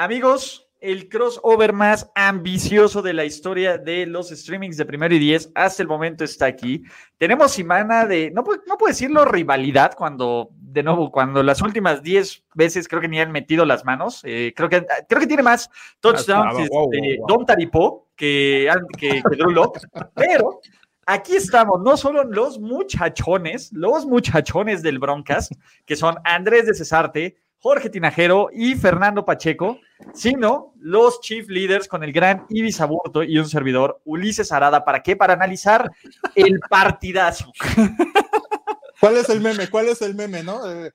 Amigos, el crossover más ambicioso de la historia de los streamings de primero y diez hasta el momento está aquí. Tenemos semana de, no, no puedo decirlo rivalidad cuando, de nuevo, cuando las últimas diez veces creo que ni han metido las manos. Eh, creo, que, creo que tiene más touchdowns de este, Don Taripo que, que, que Drew pero aquí estamos, no solo los muchachones, los muchachones del Broncas, que son Andrés de Cesarte, Jorge Tinajero y Fernando Pacheco, sino los chief leaders con el gran Ibis Aburto y un servidor, Ulises Arada. ¿Para qué? Para analizar el partidazo. ¿Cuál es el meme? ¿Cuál es el meme, no? Eh,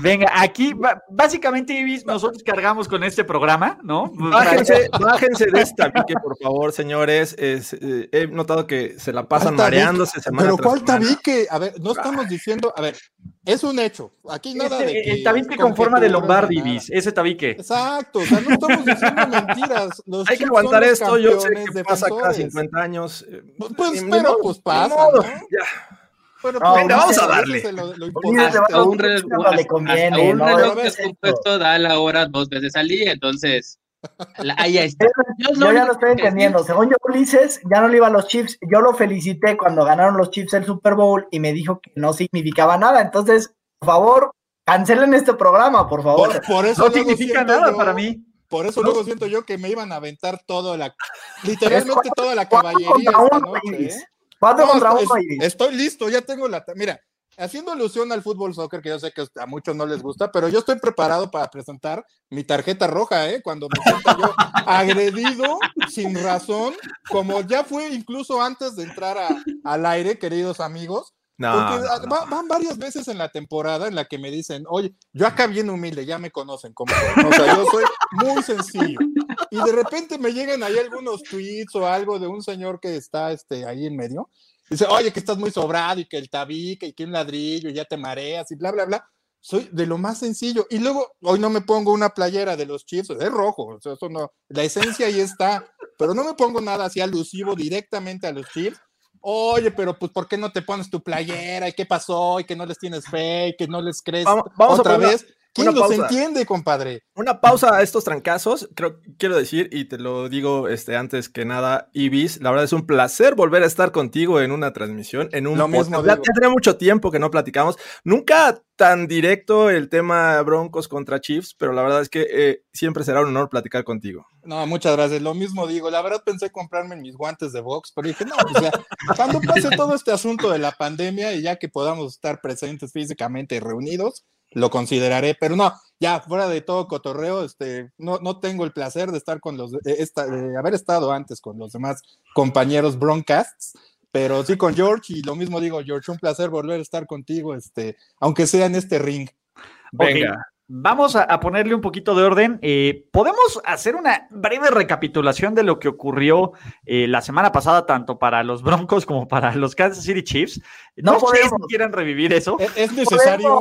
Venga, aquí básicamente nosotros cargamos con este programa, ¿no? Bájense, bájense de esta tabique, por favor, señores. Eh, he notado que se la pasan mareándose semana Pero ¿cuál tabique? A ver, no estamos diciendo, a ver, es un hecho. Aquí nada de que, El tabique con forma de Lombardi, ese tabique. Exacto, o sea, no estamos diciendo mentiras. Hay que aguantar esto, yo sé que pasa cada 50 años. Pues, pues pero pues pasa, Ya. Bueno, pues, vamos a darle. hasta un, reloj, le conviene, un reloj que es compuesto da la hora dos veces al día, entonces ahí está. Yo, ya lo estoy entendiendo. Según yo, Ulises, ya no le iba a los Chiefs. Yo lo felicité cuando ganaron los Chiefs el Super Bowl y me dijo que no significaba nada. Entonces, por favor, cancelen este programa, por favor. Por, eso no significa nada para mí. Por eso luego siento yo que me iban a aventar toda la, literalmente toda la caballería esta noche. ¿eh? Estoy, listo, ya tengo la. Mira, haciendo alusión al fútbol soccer, que yo sé que a muchos no les gusta, pero yo estoy preparado para presentar mi tarjeta roja, ¿eh? Cuando me siento yo agredido sin razón, como ya fue incluso antes de entrar al aire, queridos amigos. Porque van varias veces en la temporada en la que me dicen, oye, yo acá bien humilde, ya me conocen como o sea, yo soy muy sencillo. Y de repente me llegan ahí algunos tweets o algo de un señor que está este, ahí en medio. Dice, oye, que estás muy sobrado y que el tabique y que un ladrillo y ya te mareas y bla, bla, bla. Soy de lo más sencillo. Y luego, hoy no me pongo una playera de los Chiefs, es rojo, o sea, eso no, la esencia ahí está, pero no me pongo nada así alusivo directamente a los Chiefs. Oye, pero pues, ¿por qué no te pones tu playera? ¿Y qué pasó? ¿Y que no les tienes fe? ¿Y que no les crees vamos, otra vez? ¿Quién los entiende, compadre? Una pausa a estos trancazos. Creo, quiero decir, y te lo digo este, antes que nada, Ibis, la verdad es un placer volver a estar contigo en una transmisión, en un lo mismo Ya tenía mucho tiempo que no platicamos. Nunca tan directo el tema Broncos contra Chiefs, pero la verdad es que eh, siempre será un honor platicar contigo. No, muchas gracias. Lo mismo digo. La verdad pensé comprarme mis guantes de box, pero dije, no, pues ya, cuando pase todo este asunto de la pandemia y ya que podamos estar presentes físicamente y reunidos, lo consideraré, pero no, ya fuera de todo cotorreo, este, no, no tengo el placer de estar con los, esta, de haber estado antes con los demás compañeros Broncasts, pero sí con George y lo mismo digo, George, un placer volver a estar contigo, este, aunque sea en este ring. Venga. Vamos a, ponerle un poquito de orden. Eh, ¿Podemos hacer una breve recapitulación de lo que ocurrió eh, la semana pasada, tanto para los Broncos como para los Kansas City Chiefs? No, sé si quieran revivir eso. ¿Es necesario?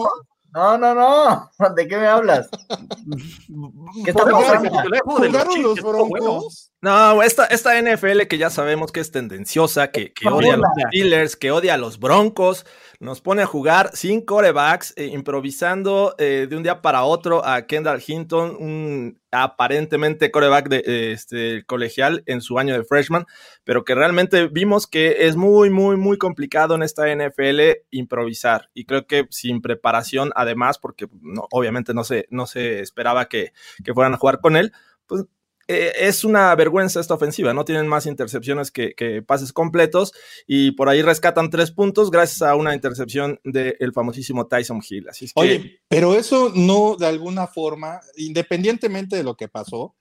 No, no, no. ¿De qué me hablas? ¿Qué está pasando? ¿Jugaron los broncos? No, esta, esta NFL que ya sabemos que es tendenciosa, que, que odia a los Steelers, que odia a los Broncos, nos pone a jugar sin corebacks, eh, improvisando eh, de un día para otro a Kendall Hinton, un aparentemente coreback de, este, colegial en su año de freshman, pero que realmente vimos que es muy, muy, muy complicado en esta NFL improvisar. Y creo que sin preparación, además, porque obviamente no se, no se esperaba que, que fueran a jugar con él, pues eh, es una vergüenza esta ofensiva, no tienen más intercepciones que, pases completos y por ahí rescatan tres puntos gracias a una intercepción del famosísimo Tyson Hill. Así es Oye, pero eso no de alguna forma, independientemente de lo que pasó,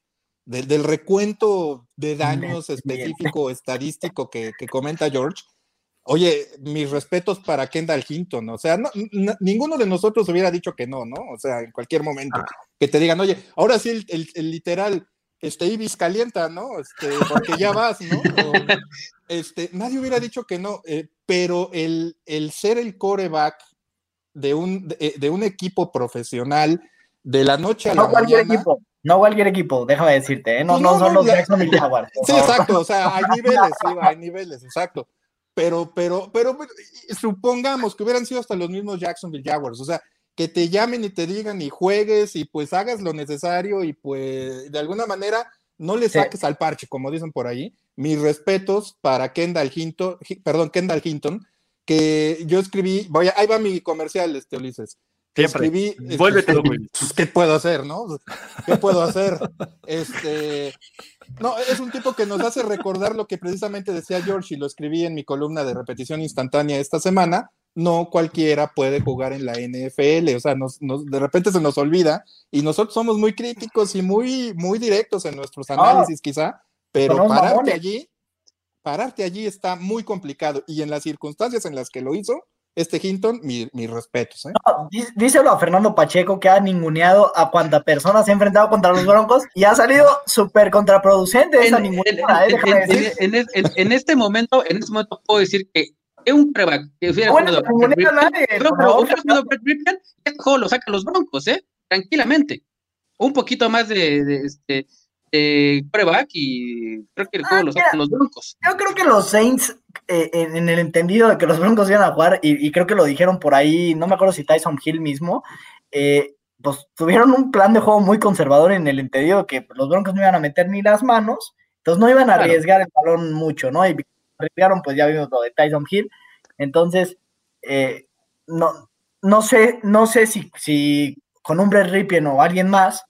del recuento de daños específico, estadístico que, comenta George, Oye, mis respetos para Kendall Hinton, o sea, ninguno de nosotros hubiera dicho que no, ¿no? O sea, en cualquier momento, ah. que te digan, oye, ahora sí el literal, este Ibis calienta, ¿no? Este, porque ya vas, ¿no? este, nadie hubiera dicho que no, eh, pero el, el, ser el coreback de un, de, eh, un equipo profesional de la noche a la no cualquier equipo, no cualquier equipo, déjame decirte, ¿eh? no, no, son los Jacksonville Jaguars. Sí, exacto, o sea, hay niveles, sí, hay niveles, exacto. Pero, pero, pero, supongamos que hubieran sido hasta los mismos Jacksonville Jaguars, o sea, que te llamen y te digan y juegues y pues hagas lo necesario y pues de alguna manera no le saques al parche, como dicen por ahí. Mis respetos para Kendall Hinton, perdón, Kendall Hinton, que yo escribí, voy ahí va mi comercial, este Ulises. Escribí, este, Vuélvete, pues, ¿Qué puedo hacer, no? ¿Qué puedo hacer? Este, no, es un tipo que nos hace recordar lo que precisamente decía George y lo escribí en mi columna de repetición instantánea esta semana. No cualquiera puede jugar en la NFL, o sea, nos, de repente se nos olvida y nosotros somos muy críticos y muy, muy directos en nuestros ah. análisis, quizá, pero pararte allí, pararte allí está muy complicado y en las circunstancias en las que lo hizo, este Hinton, mis respetos. ¿eh? díselo a Fernando Pacheco que ha ninguneado a cuanta persona se ha enfrentado contra los Broncos y ha salido súper contraproducente esa en, en, este momento, en este momento puedo decir que es un prueba que hubiera bueno, nadie, pero, pero, este juego lo sacan los Broncos, ¿eh? Tranquilamente. Un poquito más de, de este eh, y creo que el juego lo sacan los Broncos. Yo creo que los Saints, eh, en, el entendido de que los Broncos iban a jugar, y, creo que lo dijeron por ahí, no me acuerdo si Tyson Hill mismo, eh, pues tuvieron un plan de juego muy conservador en el entendido de que los Broncos no iban a meter ni las manos, entonces no iban a arriesgar el balón mucho, ¿no? Y arriesgaron, pues ya vimos lo de Tyson Hill. Entonces, eh, no, no sé, no sé si, si con un Brett Ripien o alguien más,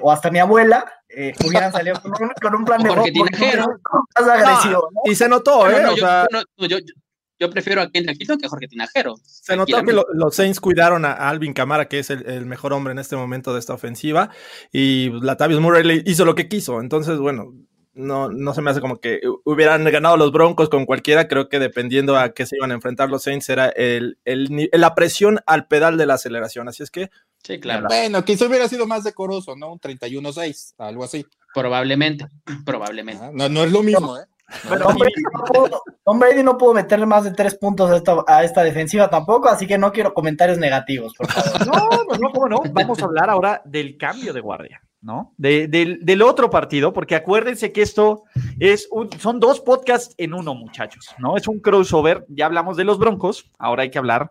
o hasta mi abuela, eh, hubieran salido con un, plan de Jorge Tinajero. Más agresivo. Y se notó, ¿eh? yo, prefiero a Ken Quito que a Jorge Tinajero. Se notó que los Saints cuidaron a Alvin Camara, que es el, mejor hombre en este momento de esta ofensiva, y Latavius Murray hizo lo que quiso. Entonces, bueno, no, no se me hace como que hubieran ganado los Broncos con cualquiera. Creo que dependiendo a qué se iban a enfrentar los Saints, era el, la presión al pedal de la aceleración. Así es que Sí, claro. Bueno, quizá hubiera sido más decoroso, ¿no? Un 31-6, algo así. Probablemente, probablemente. Ah, no, no es lo mismo, ¿eh? Pero Tom, Brady no pudo meterle más de tres puntos a esta, a esta, defensiva tampoco, así que no quiero comentarios negativos, por favor. No, no, cómo no. Vamos a hablar ahora del cambio de guardia, ¿no? del, otro partido, porque acuérdense que esto es un, son dos podcasts en uno, muchachos, ¿no? Es un crossover. Ya hablamos de los Broncos, ahora hay que hablar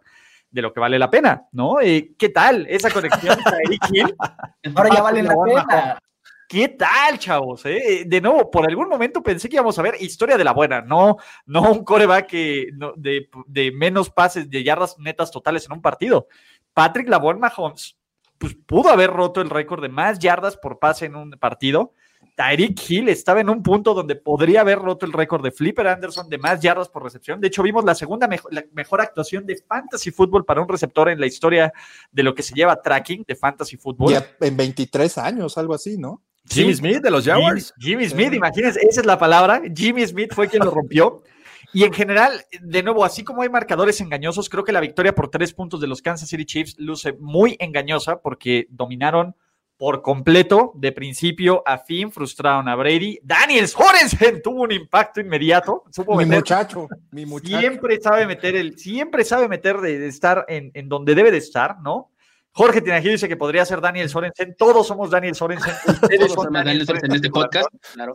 de lo que vale la pena, ¿no? Eh, ¿Qué tal esa conexión Ahora ya vale la pena. ¿Qué tal, chavos? Eh? De nuevo, por algún momento pensé que íbamos a ver historia de la buena, no, no un coreback de, de, menos pases, de yardas netas totales en un partido. Patrick Labor Mahomes, pues pudo haber roto el récord de más yardas por pase en un partido Tyreek Hill estaba en un punto donde podría haber roto el récord de Flipper Anderson de más yardas por recepción. De hecho, vimos la segunda mejor, actuación de fantasy fútbol para un receptor en la historia de lo que se lleva tracking de fantasy fútbol. en 23 años, algo así, ¿no? Jimmy Smith de los Jaguars. Jimmy, Smith, imagínense, esa es la palabra. Jimmy Smith fue quien lo rompió. Y en general, de nuevo, así como hay marcadores engañosos, creo que la victoria por tres puntos de los Kansas City Chiefs luce muy engañosa porque dominaron por completo, de principio a fin, frustraron a Brady. Daniel Sorensen tuvo un impacto inmediato. mi muchacho, mi muchacho. Siempre sabe meter el, siempre sabe meter de, estar en, donde debe de estar, ¿no? Jorge Tinajil dice que podría ser Daniel Sorensen. Todos somos Daniel Sorensen. Todos somos Daniel Sorensen en este podcast. Claro.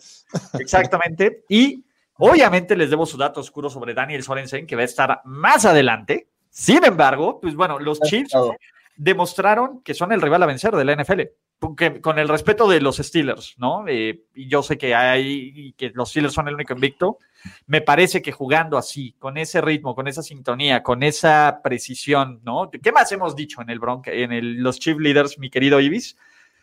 Exactamente. Y obviamente les debo su dato oscuro sobre Daniel Sorensen, que va a estar más adelante. Sin embargo, pues bueno, los Chiefs demostraron que son el rival a vencer de la NFL con el respeto de los Steelers, ¿no? Eh, y yo sé que hay que los Steelers son el único invicto. Me parece que jugando así, con ese ritmo, con esa sintonía, con esa precisión, ¿no? ¿Qué más hemos dicho en el Bronx, en el, los Chief Leaders, mi querido Ibis?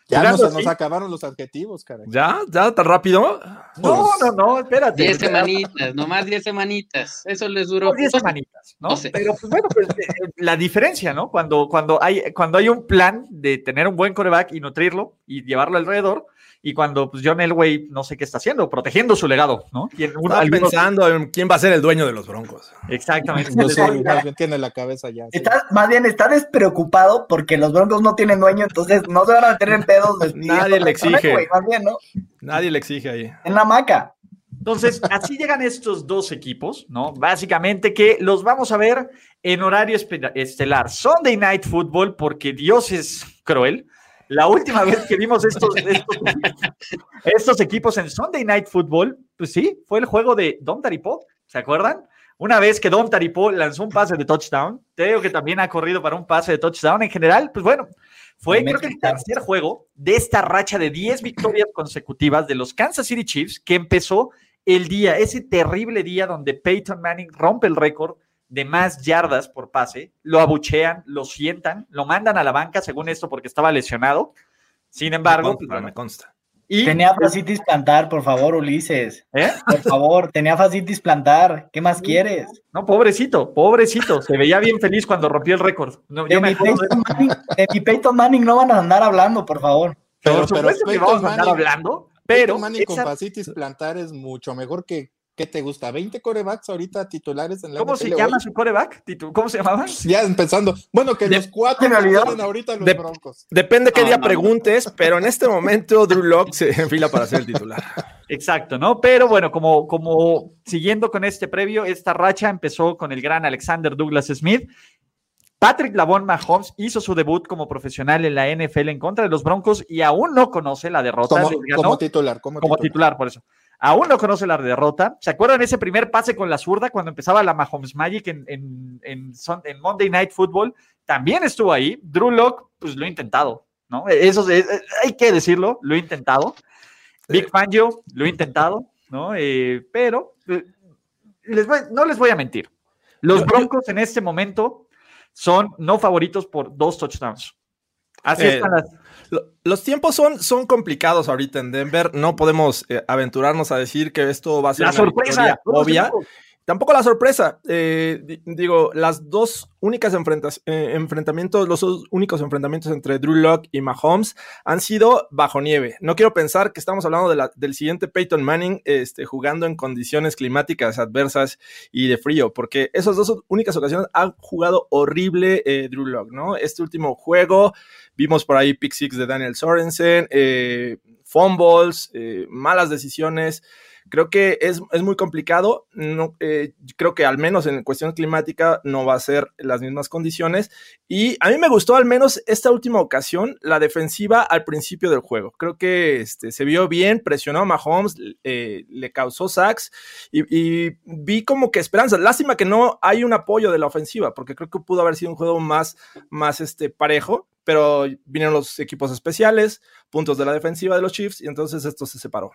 Ya nos, acabaron los adjetivos, caray. ¿Ya? ¿Ya tan rápido? No, no, no, espérate. Diez semanitas, nomás diez semanitas. Eso les duró. diez semanitas, ¿no? Pero pues bueno, pues eh, la diferencia, ¿no? Cuando, cuando, hay, cuando hay un plan de tener un buen coreback y nutrirlo y llevarlo alrededor, y cuando pues, John Elway no sé qué está haciendo, protegiendo su legado, ¿no? Y pensando en quién va a ser el dueño de los Broncos. Exactamente. No sé, tiene la cabeza ya. Está, más bien está despreocupado porque los Broncos no tienen dueño, entonces no se van a meter en pedos. Nadie le exige. Nadie le exige ahí. En la maca. Entonces, así llegan estos dos equipos, ¿no? Básicamente que los vamos a ver en horario estelar. Sunday Night Football, porque Dios es cruel. La última vez que vimos estos, estos, equipos en Sunday Night Football, pues sí, fue el juego de Don Daripod, ¿se acuerdan? Una vez que Don Taripo lanzó un pase de touchdown, te digo que también ha corrido para un pase de touchdown. En general, pues bueno, fue creo que el tercer juego de esta racha de 10 victorias consecutivas de los Kansas City Chiefs que empezó el día, ese terrible día donde Peyton Manning rompe el récord de más yardas por pase, lo abuchean, lo sientan, lo mandan a la banca, según esto, porque estaba lesionado. Sin embargo, me consta, me consta. Y, tenía fascitis plantar, por favor, Ulises. ¿Eh? Por favor, tenía fascitis plantar. ¿Qué más quieres? No, pobrecito, pobrecito. Se veía bien feliz cuando rompió el récord. de, mi Peyton Manning, no van a andar hablando, por favor. Pero, pero, que vamos a andar hablando. Pero Manning con fascitis plantar es mucho mejor que ¿Qué te gusta? ¿20 corebacks ahorita titulares en la ¿Cómo se llama su coreback? ¿Cómo se llamaban? Ya empezando. Bueno, que los cuatro salen ahorita los Broncos. Depende qué día preguntes, pero en este momento Drew Locke se enfila para ser el titular. Exacto, ¿no? Pero bueno, como, como siguiendo con este previo, esta racha empezó con el gran Alexander Douglas Smith. Patrick Lavon Mahomes hizo su debut como profesional en la NFL en contra de los Broncos y aún no conoce la derrota. Como, titular, como, como titular, por eso aún no conoce la derrota. ¿Se acuerdan ese primer pase con la zurda cuando empezaba la Mahomes Magic en, en, en, Monday Night Football? También estuvo ahí. Drew Locke, pues lo ha intentado, ¿no? Eso hay que decirlo, lo he intentado. Big Fangio, lo he intentado, ¿no? Eh, pero eh, no les voy a mentir. Los Broncos en este momento son no favoritos por dos touchdowns. Así eh, están las los tiempos son, son complicados ahorita en Denver. No podemos eh, aventurarnos a decir que esto va a ser la sorpresa obvia. Tampoco la sorpresa. Eh, digo, las dos únicas eh, enfrentamientos, los únicos enfrentamientos entre Drew Locke y Mahomes han sido bajo nieve. No quiero pensar que estamos hablando del siguiente Peyton Manning este, jugando en condiciones climáticas adversas y de frío, porque esas dos únicas ocasiones han jugado horrible Drew Locke, ¿no? Este último juego Vimos por ahí pick six de Daniel Sorensen, eh, fumbles, eh, malas decisiones. Creo que es, muy complicado. No, eh, creo que al menos en cuestión climática no va a ser las mismas condiciones. Y a mí me gustó al menos esta última ocasión la defensiva al principio del juego. Creo que este, se vio bien, presionó a Mahomes, le causó sacks y, vi como que esperanza. Lástima que no hay un apoyo de la ofensiva, porque creo que pudo haber sido un juego más, más este, parejo pero vinieron los equipos especiales, puntos de la defensiva de los Chiefs, y entonces esto se separó.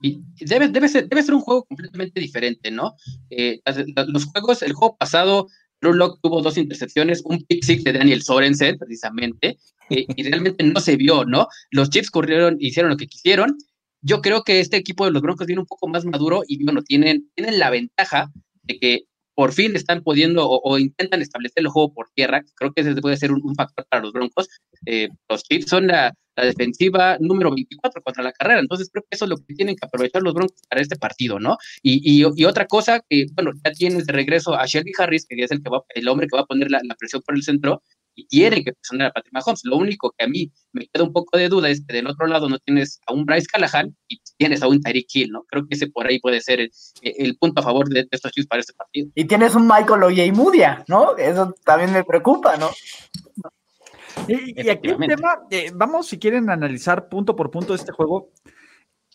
Y debe, debe, ser, debe ser un juego completamente diferente, ¿no? Eh, los juegos, el juego pasado, Drew Locke tuvo dos intercepciones, un pick six de Daniel Sorensen, precisamente, eh, y realmente no se vio, ¿no? Los Chiefs corrieron, hicieron lo que quisieron. Yo creo que este equipo de los Broncos viene un poco más maduro y, bueno, tienen, tienen la ventaja de que por fin están pudiendo o, intentan establecer el juego por tierra. Creo que ese puede ser un, factor para los Broncos. Eh, los Chiefs son la, defensiva número 24 contra la carrera, entonces creo que eso es lo que tienen que aprovechar los Broncos para este partido, ¿no? Y, otra cosa que, bueno, ya tienes de regreso a Shelby Harris, que es el, que va, el hombre que va a poner la, presión por el centro, y tiene que presionar a Patrick Mahomes. Lo único que a mí me queda un poco de duda es que del otro lado no tienes a un Bryce Callahan y tienes a un Tyreek Hill, ¿no? Creo que ese por ahí puede ser el, punto a favor de, estos Chiefs para este partido. Y tienes un Michael Oyemudia, ¿no? Eso también me preocupa, ¿no? Y, aquí el tema, eh, vamos si quieren analizar punto por punto este juego.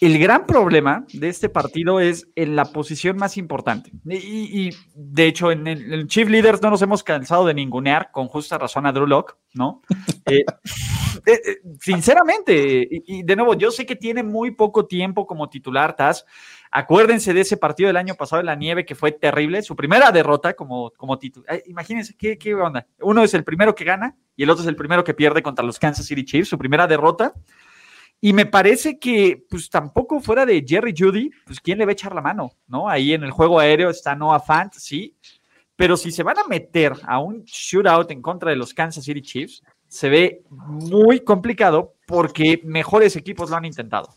El gran problema de este partido es en la posición más importante. Y, de hecho, en el, Chief Leaders no nos hemos cansado de ningunear con justa razón a Drew Locke, ¿no? Eh, eh, eh, sinceramente, y, de nuevo, yo sé que tiene muy poco tiempo como titular, Taz. Acuérdense de ese partido del año pasado en la nieve que fue terrible, su primera derrota como, como titular. imagínense ¿qué, qué onda. Uno es el primero que gana y el otro es el primero que pierde contra los Kansas City Chiefs, su primera derrota. Y me parece que, pues tampoco fuera de Jerry Judy, pues quién le va a echar la mano, ¿no? Ahí en el juego aéreo está Noah Fant, sí. Pero si se van a meter a un shootout en contra de los Kansas City Chiefs, se ve muy complicado porque mejores equipos lo han intentado.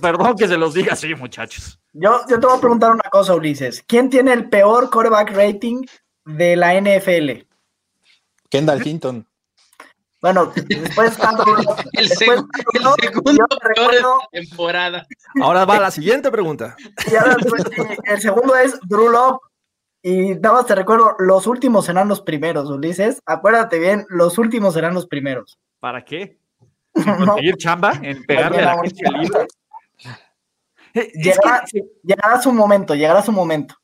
Perdón que se los diga así, muchachos. Yo, yo te voy a preguntar una cosa, Ulises. ¿Quién tiene el peor quarterback rating de la NFL? Kendall Hinton. Bueno, después tanto. el, segundo peor de temporada. Ahora va la siguiente pregunta. el segundo es Drew Love. Y nada más te recuerdo, los últimos serán los primeros, Ulises. Acuérdate bien, los últimos serán los primeros. ¿Para qué? ¿Conseguir chamba? ¿En pegarle a la gente? Llegará, llegará su momento, llegará su momento.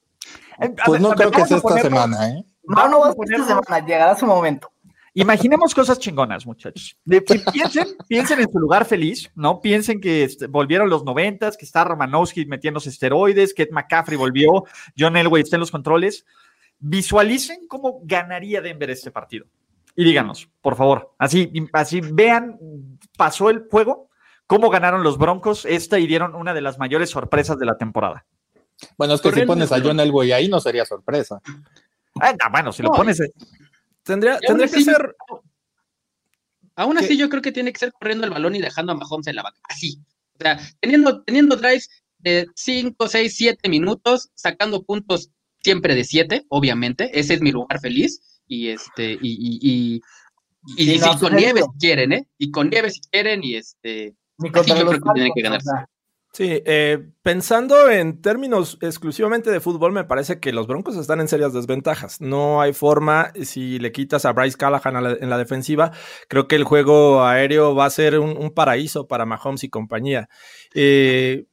Eh, pues no creo que sea esta semana, ¿eh? No, no va a ser esta semana, llegará su momento. Imaginemos cosas chingonas, muchachos. piensen, piensen en su lugar feliz, ¿no? Piensen que este, volvieron los noventas, que está Romanowski metiéndose esteroides, que McCaffrey volvió, John Elway está en los controles. Visualicen cómo ganaría Denver este partido. Y díganos, por favor, así, así vean, pasó el juego, cómo ganaron los Broncos esta y dieron una de las mayores sorpresas de la temporada. Bueno, es que si pones a John Elway ahí no sería sorpresa. Ah, bueno, si lo pones. Tendría, tendría que ser. Aún así, yo creo que tiene que ser corriendo el balón y dejando a Mahomes en la banca. Así. O sea, teniendo, teniendo drives de 5, 6, 7 minutos, sacando puntos siempre de 7, obviamente. Ese es mi lugar feliz. Y este, y, y, y, y, si con nieve si quieren, ¿eh? Y con nieve si quieren, y este. Así yo creo que tienen que ganarse. Sí, eh, pensando en términos exclusivamente de fútbol, me parece que los Broncos están en serias desventajas. No hay forma, si le quitas a Bryce Callahan en la defensiva, creo que el juego aéreo va a ser un, un paraíso para Mahomes y compañía. Eh,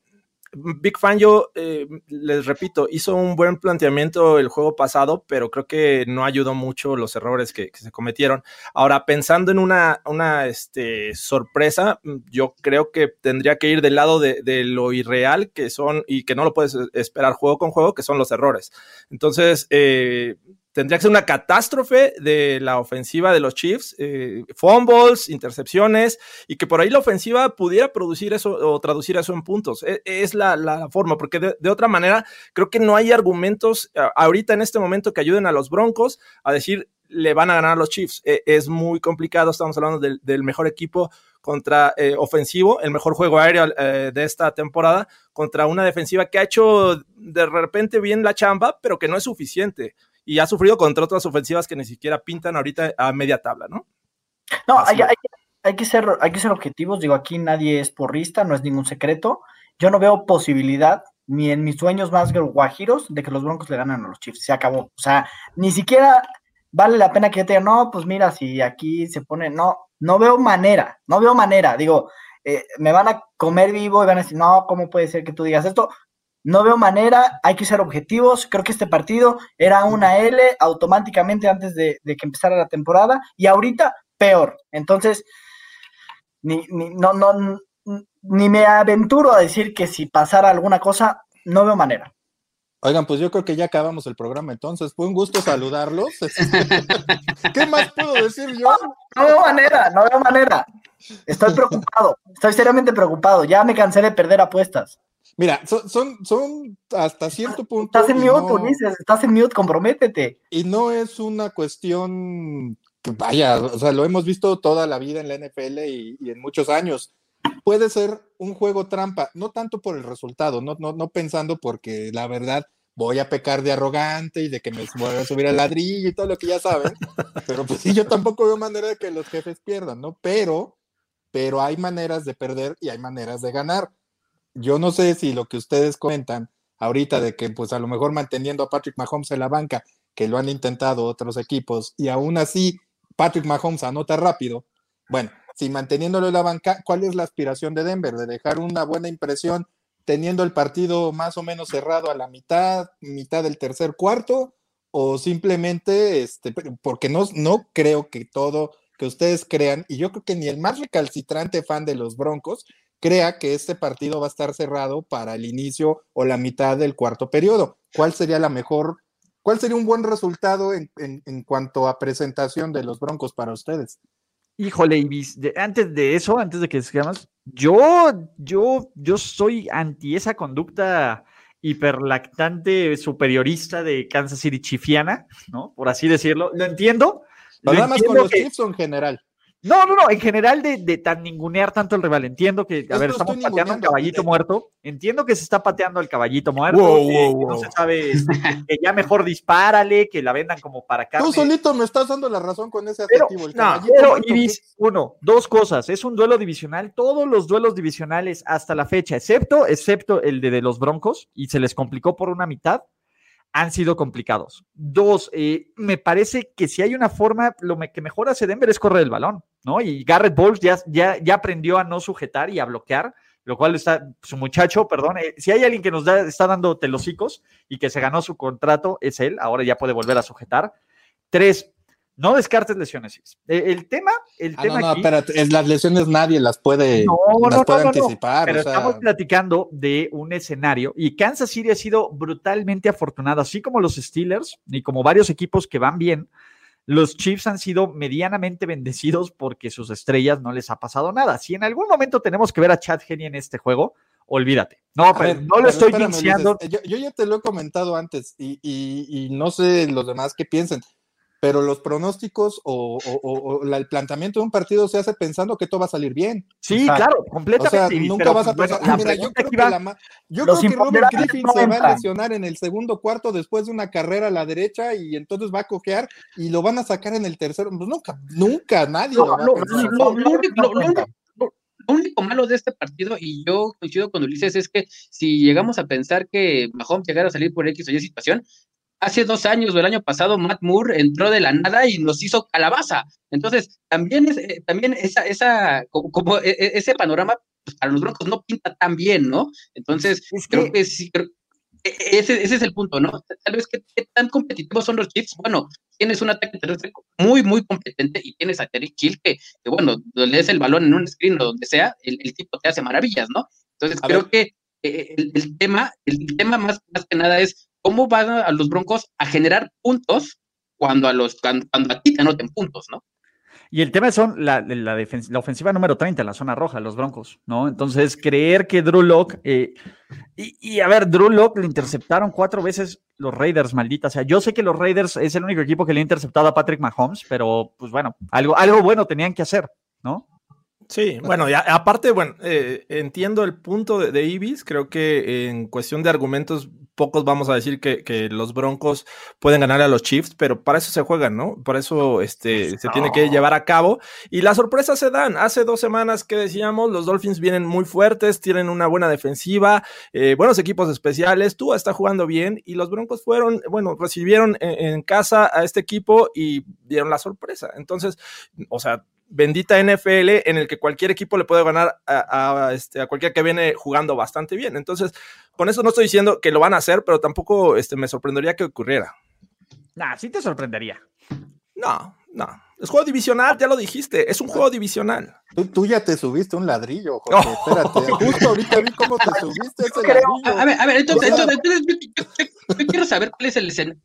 Big Fan, yo eh, les repito, hizo un buen planteamiento el juego pasado, pero creo que no ayudó mucho los errores que, se cometieron. Ahora, pensando en una, una este, sorpresa, yo creo que tendría que ir del lado de, de, lo irreal que son y que no lo puedes esperar juego con juego, que son los errores. Entonces, eh, tendría que ser una catástrofe de la ofensiva de los Chiefs, eh, fumbles, intercepciones, y que por ahí la ofensiva pudiera producir eso o traducir eso en puntos. E, es, la, forma, porque de, otra manera creo que no hay argumentos ahorita en este momento que ayuden a los Broncos a decir le van a ganar a los Chiefs. E, es muy complicado, estamos hablando del, mejor equipo contra eh, ofensivo, el mejor juego aéreo eh, de esta temporada, contra una defensiva que ha hecho de repente bien la chamba, pero que no es suficiente y ha sufrido contra otras ofensivas que ni siquiera pintan ahorita a media tabla, ¿no? No, hay, que ser, hay que ser objetivos. Digo, aquí nadie es porrista, no es ningún secreto. Yo no veo posibilidad ni en mis sueños más guajiros de que los Broncos le ganen a los Chiefs. Se acabó. O sea, ni siquiera vale la pena que yo te diga, no, pues mira, si aquí se pone, no, no veo manera, no veo manera. Digo, eh, me van a comer vivo y van a decir, no, ¿cómo puede ser que tú digas esto? No veo manera, hay que ser objetivos. Creo que este partido era una L automáticamente antes de, que empezara la temporada y ahorita peor. Entonces, ni, no, no, ni me aventuro a decir que si pasara alguna cosa, no veo manera. Oigan, pues yo creo que ya acabamos el programa entonces. Fue un gusto saludarlos. ¿Qué más puedo decir yo? No veo manera, no veo manera. Estoy preocupado, estoy seriamente preocupado. Ya me cansé de perder apuestas. Mira, son, son, hasta cierto punto. Estás en mute, Ulises, estás en mute, comprométete. Y no es una cuestión, vaya, o sea, lo hemos visto toda la vida en la NFL y, en muchos años. Puede ser un juego trampa, no tanto por el resultado, no, no, no pensando porque la verdad voy a pecar de arrogante y de que me voy a subir al ladrillo y todo lo que ya saben. Pero pues sí, yo tampoco veo manera de que los jefes pierdan, ¿no? Pero, pero hay maneras de perder y hay maneras de ganar yo no sé si lo que ustedes comentan ahorita de que pues a lo mejor manteniendo a Patrick Mahomes en la banca, que lo han intentado otros equipos, y aún así Patrick Mahomes anota rápido, bueno, si manteniéndolo en la banca, ¿cuál es la aspiración de Denver? De dejar una buena impresión teniendo el partido más o menos cerrado a la mitad, mitad del tercer cuarto, o simplemente, este, porque no, no creo que todo que ustedes crean, y yo creo que ni el más recalcitrante fan de los Broncos crea que este partido va a estar cerrado para el inicio o la mitad del cuarto periodo. ¿Cuál sería la mejor, cuál sería un buen resultado en, cuanto a presentación de los Broncos para ustedes? Híjole, Ibis, antes de eso, antes de que sigamos, yo, yo, yo soy anti esa conducta hiperlactante superiorista de Kansas City chifiana, ¿no? Por así decirlo. Lo entiendo. Nada más con los Chiefs en general. No, no, no, en general de, de, tan ningunear tanto el rival. Entiendo que, a ver, estamos pateando un caballito muerto. Entiendo que se está pateando el caballito muerto. que, no se sabe, que ya mejor dispárale, que la vendan como para acá. Tú solito me estás dando la razón con ese adjetivo. El no, pero Ibis, uno, dos cosas. Es un duelo divisional. Todos los duelos divisionales hasta la fecha, excepto, excepto el de, de los Broncos, y se les complicó por una mitad han sido complicados. Dos, eh, me parece que si hay una forma, lo que mejor hace Denver es correr el balón, ¿no? Y Garrett Bowles ya, ya, ya aprendió a no sujetar y a bloquear. lo cual está su muchacho, perdón. Eh, si hay alguien que nos está dando telocicos y que se ganó su contrato, es él. Ahora ya puede volver a sujetar. Tres, no descartes lesiones. Eh, el tema, el ah, tema. No, no, pero las lesiones nadie las puede, las puede anticipar. Pero estamos platicando de un escenario y Kansas City ha sido brutalmente afortunado, así como los Steelers y como varios equipos que van bien. Los Chiefs han sido medianamente bendecidos porque sus estrellas no les ha pasado nada. Si en algún momento tenemos que ver a Chad Henney en este juego, olvídate. No, pero no lo estoy diciendo. Yo, ya te lo he comentado antes y, y no sé los demás qué piensen pero los pronósticos o, el planteamiento de un partido se hace pensando que todo va a salir bien. Sí, claro, completamente. O sea, nunca vas a pensar, mira, yo creo que, la, yo creo que Robert Griffin se va a lesionar en el segundo cuarto después de una carrera a la derecha y entonces va a cojear y lo van a sacar en el tercero. Pues nunca, nunca, nadie lo, va a pensar. Lo, único malo de este partido, y yo coincido con Ulises, es que si llegamos a pensar que Mahomes llegara a salir por X o Y situación, hace dos años o el año pasado Matt Moore entró de la nada y nos hizo calabaza. Entonces, también, es, eh, también esa, esa, como, e, e, ese panorama pues, para los Broncos no pinta tan bien, ¿no? Entonces, creo que, sí, e, ese, ese, es el punto, ¿no? Tal vez que tan competitivos son los Chiefs. Bueno, tienes un ataque terrestre muy, muy competente y tienes a Terry Kill que, que, bueno, le des el balón en un screen o donde sea, el, tipo te hace maravillas, ¿no? Entonces, creo que eh, el, el, tema, el tema más, más que nada es ¿cómo van a los Broncos a generar puntos cuando a los cuando, a ti te anoten puntos, ¿no? Y el tema son la, la, la, ofensiva número 30 en la zona roja, los Broncos, ¿no? Entonces, creer que Drew Locke, eh, y, a ver, Drew Locke le interceptaron cuatro veces los Raiders, maldita. O sea, yo sé que los Raiders es el único equipo que le ha interceptado a Patrick Mahomes, pero pues bueno, algo, algo bueno tenían que hacer, ¿no? Sí, bueno, y aparte, bueno, eh, entiendo el punto de, de, Ibis, creo que en cuestión de argumentos, pocos vamos a decir que, los Broncos pueden ganar a los Chiefs, pero para eso se juegan, ¿no? Por eso este, se tiene que llevar a cabo. Y las sorpresas se dan. Hace dos semanas que decíamos, los Dolphins vienen muy fuertes, tienen una buena defensiva, eh, buenos equipos especiales, Tú está jugando bien y los Broncos fueron, bueno, recibieron en casa a este equipo y dieron la sorpresa. Entonces, o sea, bendita NFL en el que cualquier equipo le puede ganar a, este, a cualquier que viene jugando bastante bien. Entonces, con eso no estoy diciendo que lo van a hacer, pero tampoco este, me sorprendería que ocurriera. Nah, sí te sorprendería. No, no. Es juego divisional, ya lo dijiste, es un juego divisional. Tú, ya te subiste un ladrillo, Jorge, espérate. Justo ahorita vi cómo te subiste ese ladrillo. A ver, a ver, entonces, entonces, yo, quiero saber cuál es, el escenario,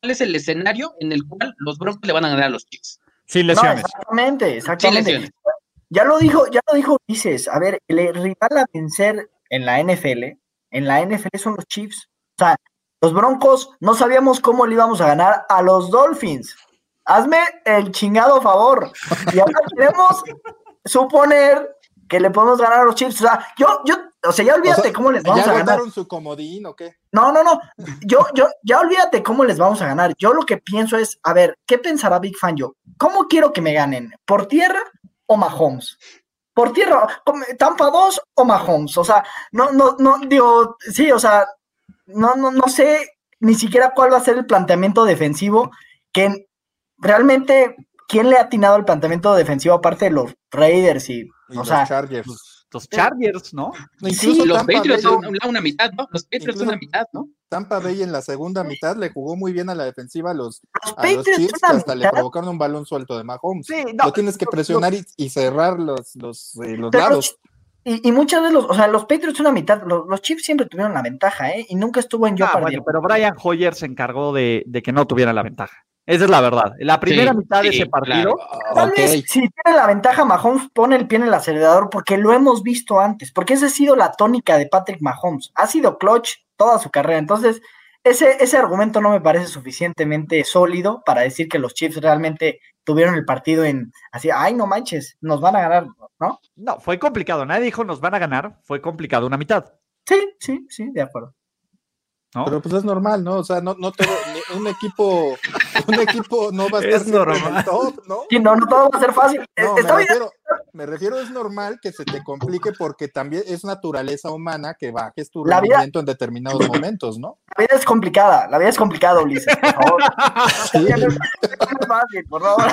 cuál es el escenario en el cual los Broncos le van a ganar a los Chiefs. Sin lesiones. exactamente, exactamente. Ya lo dijo, ya lo dijo Ulises. A ver, el rival a vencer en la NFL, en la NFL son los Chiefs. O sea, los Broncos no sabíamos cómo le íbamos a ganar a los Dolphins. Hazme el chingado favor. Y ahora queremos suponer que le podemos ganar a los Chiefs. O sea, yo, yo, o sea, ya olvídate cómo les vamos a ganar. su comodín o qué? No, no, no. Yo, yo, ya olvídate cómo les vamos a ganar. Yo lo que pienso es, a ver, ¿qué pensará Big Fan yo? ¿Cómo quiero que me ganen? ¿Por tierra o Mahomes? Por tierra, Tampa 2 o Mahomes. O sea, no, no, no, digo, sí, o sea, no, no, no sé ni siquiera cuál va a ser el planteamiento defensivo que realmente ¿quién le ha atinado el planteamiento defensivo aparte de los Raiders y, o sea, Chargers? Los Chargers, ¿no? sí, los Patriots son una, mitad, ¿no? Los Patriots son una mitad, ¿no? Tampa Bay en la segunda mitad le jugó muy bien a la defensiva a los, a los Chiefs, hasta le provocaron un balón suelto de Mahomes. Sí, no, Lo tienes que presionar y, cerrar los, los, eh, los lados. Y, y, muchas veces, los, o sea, los Patriots una mitad, los, los, Chiefs siempre tuvieron la ventaja, ¿eh? Y nunca estuvo en yo ah, bueno, pero Brian Hoyer se encargó de, de que no tuviera la ventaja. Esa es la verdad. La primera mitad de ese partido. Tal vez si tiene la ventaja, Mahomes pone el pie en el acelerador porque lo hemos visto antes. Porque esa ha sido la tónica de Patrick Mahomes. Ha sido clutch toda su carrera. Entonces, ese, ese argumento no me parece suficientemente sólido para decir que los Chiefs realmente tuvieron el partido en así, ay, no manches, nos van a ganar, ¿no? No, fue complicado. Nadie dijo nos van a ganar. Fue complicado una mitad. Sí, sí, sí, de acuerdo. Pero pues es normal, ¿no? O sea, no, no todo, un equipo, un equipo no va a estar es normal. top, ¿no? Sí, no, no todo va a ser fácil. me, refiero, me, refiero, es normal que se te complique porque también es naturaleza humana que bajes tu rendimiento en determinados momentos, ¿no? La vida es complicada, la vida es complicada, Ulises, por favor. por favor.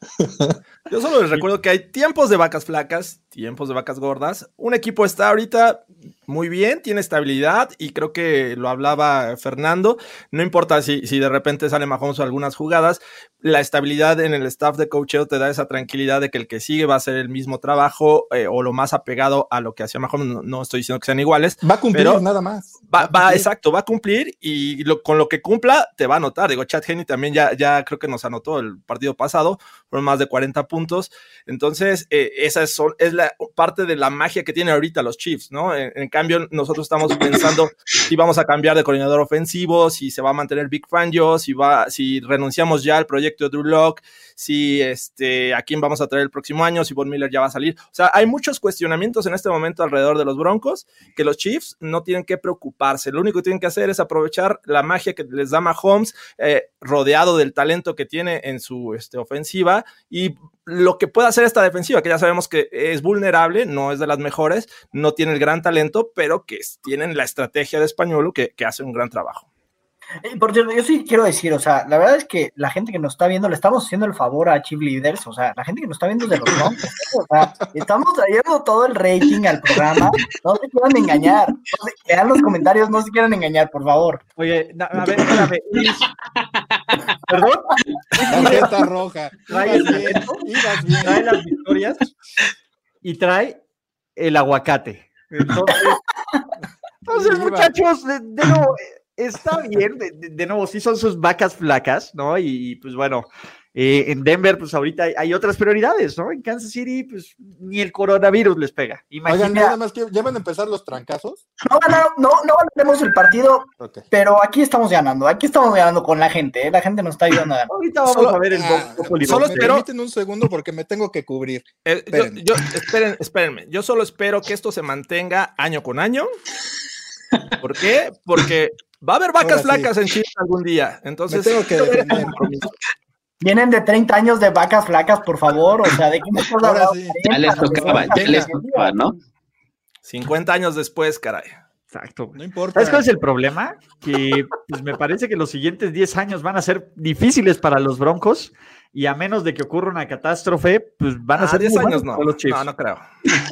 Yo solo les recuerdo que hay tiempos de vacas flacas, tiempos de vacas gordas. Un equipo está ahorita muy bien, tiene estabilidad y creo que lo hablaba Fernando. No importa si, si de repente sale Mahomes o algunas jugadas, la estabilidad en el staff de coacheo te da esa tranquilidad de que el que sigue va a hacer el mismo trabajo eh, o lo más apegado a lo que hacía Mahomes. No, estoy diciendo que sean iguales. Va a cumplir nada más. Va, exacto, va a cumplir y con lo que cumpla te va a anotar. Digo, Chad Henney también ya, ya creo que nos anotó el partido pasado, fueron más de 40 puntos. Entonces, eh, esa es, es la parte de la magia que tienen ahorita los Chiefs, ¿no? En, cambio, nosotros estamos pensando si vamos a cambiar de coordinador ofensivo, si se va a mantener Big Fangio, si va, si renunciamos ya al proyecto de Drew Lock, si este, a quién vamos a traer el próximo año, si Von Miller ya va a salir. O sea, hay muchos cuestionamientos en este momento alrededor de los Broncos que los Chiefs no tienen que preocuparse. Lo único que tienen que hacer es aprovechar la magia que les da Mahomes, eh, rodeado del talento que tiene en su este, ofensiva y lo que puede hacer esta defensiva, que ya sabemos que es vulnerable, no es de las mejores, no tiene el gran talento, pero que tienen la estrategia de español que, que hace un gran trabajo. Eh, por cierto, yo sí quiero decir, o sea, la verdad es que la gente que nos está viendo, le estamos haciendo el favor a Chief Leaders, o sea, la gente que nos está viendo de los nombres, o sea, estamos trayendo todo el rating al programa, no se quieran engañar, lean los comentarios, no se quieran engañar, por favor. Oye, a ver, espérame, ¿Perdón? Tarjeta roja. Trae, trae las victorias y trae el aguacate. Entonces, entonces muchachos, de, de nuevo, está bien, de, nuevo, sí son sus vacas flacas, ¿no? Y, pues bueno, eh, en Denver, pues ahorita hay, otras prioridades, ¿no? En Kansas City, pues ni el coronavirus les pega. Oigan, nada más que ya van a empezar los trancazos. No, no, no, no el partido, pero aquí estamos ganando, aquí estamos ganando con la gente, ¿eh? la gente nos está ayudando a ganar. Ahorita vamos a ver el ah, Solo espero. un segundo porque me tengo que cubrir. Eh, yo, esperen, espérenme, yo solo espero que esto se mantenga año con año. ¿Por qué? Porque Va a haber vacas flacas en Chile algún día. Entonces, tengo que Vienen de 30 años de vacas flacas, por favor. O sea, ¿de qué me hablando? Ya les tocaba, ya les tocaba, ¿no? 50 años después, caray. Exacto. No importa. ¿Sabes cuál es el problema? Que pues, me parece que los siguientes 10 años van a ser difíciles para los Broncos y a menos de que ocurra una catástrofe, pues van a ah, ser 10 años no. Los No, no creo.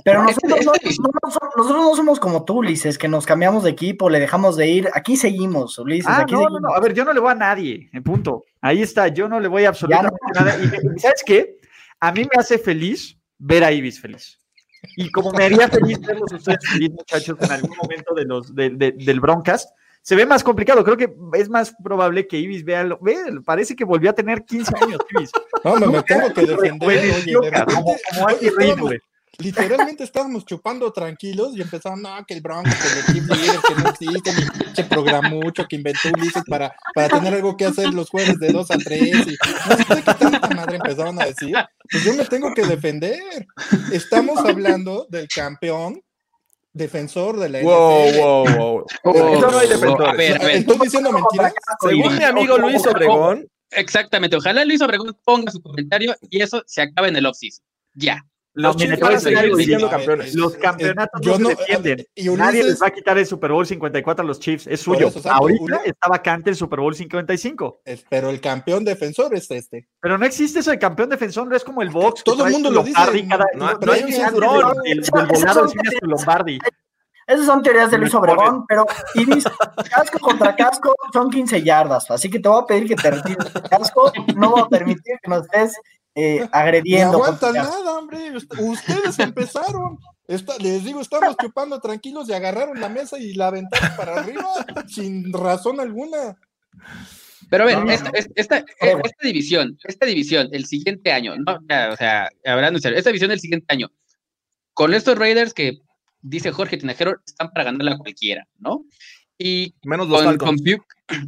Pero nosotros no, nosotros no somos como tú, Ulises, que nos cambiamos de equipo, le dejamos de ir. Aquí seguimos, Ulises. Ah, aquí no, no, no. A ver, yo no le voy a nadie, en punto. Ahí está, yo no le voy a absolutamente nada. Y, ¿sabes qué? A mí me hace feliz ver a Ibis feliz. Y como me haría feliz verlos ustedes feliz, muchachos, en algún momento de los, del Broncast, se ve más complicado. Creo que es más probable que Ibis vea, lo, ve, parece que volvió a tener 15 años, Ibis. No, me, tengo que defender. Oye, como, como Literalmente estábamos chupando tranquilos y empezaron, no, que el Bronco, que el que no existe, que programucho, que inventó Ulises para, para tener algo que hacer los jueves de 2 a 3 y no sé qué tanta madre empezaron a decir. Pues yo me tengo que defender. Estamos hablando del campeón defensor de la wow, NFL. Wow, wow, wow. Eso no hay defensores. ¿Estoy diciendo mentiras? Según mi amigo Luis Obregón. Exactamente. Ojalá Luis Obregón ponga su comentario y eso se acaba en el off-season. Ya. Los, campeones. los campeonatos no, se defienden. Nadie les va a quitar el Super Bowl 54 a los Chiefs. Es suyo. Ahorita está vacante el Super Bowl 55. pero el campeón defensor es este. Pero no existe eso de campeón defensor. No es como el box. Todo el mundo lo dice. no, hay un cinturón. El, volado Lombardi. Esas son teorías de Luis Obregón, pero Iris, casco contra casco son 15 yardas, así que te voy a pedir que te retires casco, no voy a permitir que nos estés eh, agrediendo. No aguantan nada, hombre. Ustedes empezaron. les digo, estamos chupando tranquilos y agarraron la mesa y la aventaron para arriba sin razón alguna. Pero a ver, esta, esta, división, esta división, el siguiente año, ¿no? o sea, hablando en esta división del siguiente año, con estos Raiders que dice Jorge Tinajero, están para ganarla cualquiera, ¿no? Y Menos los con,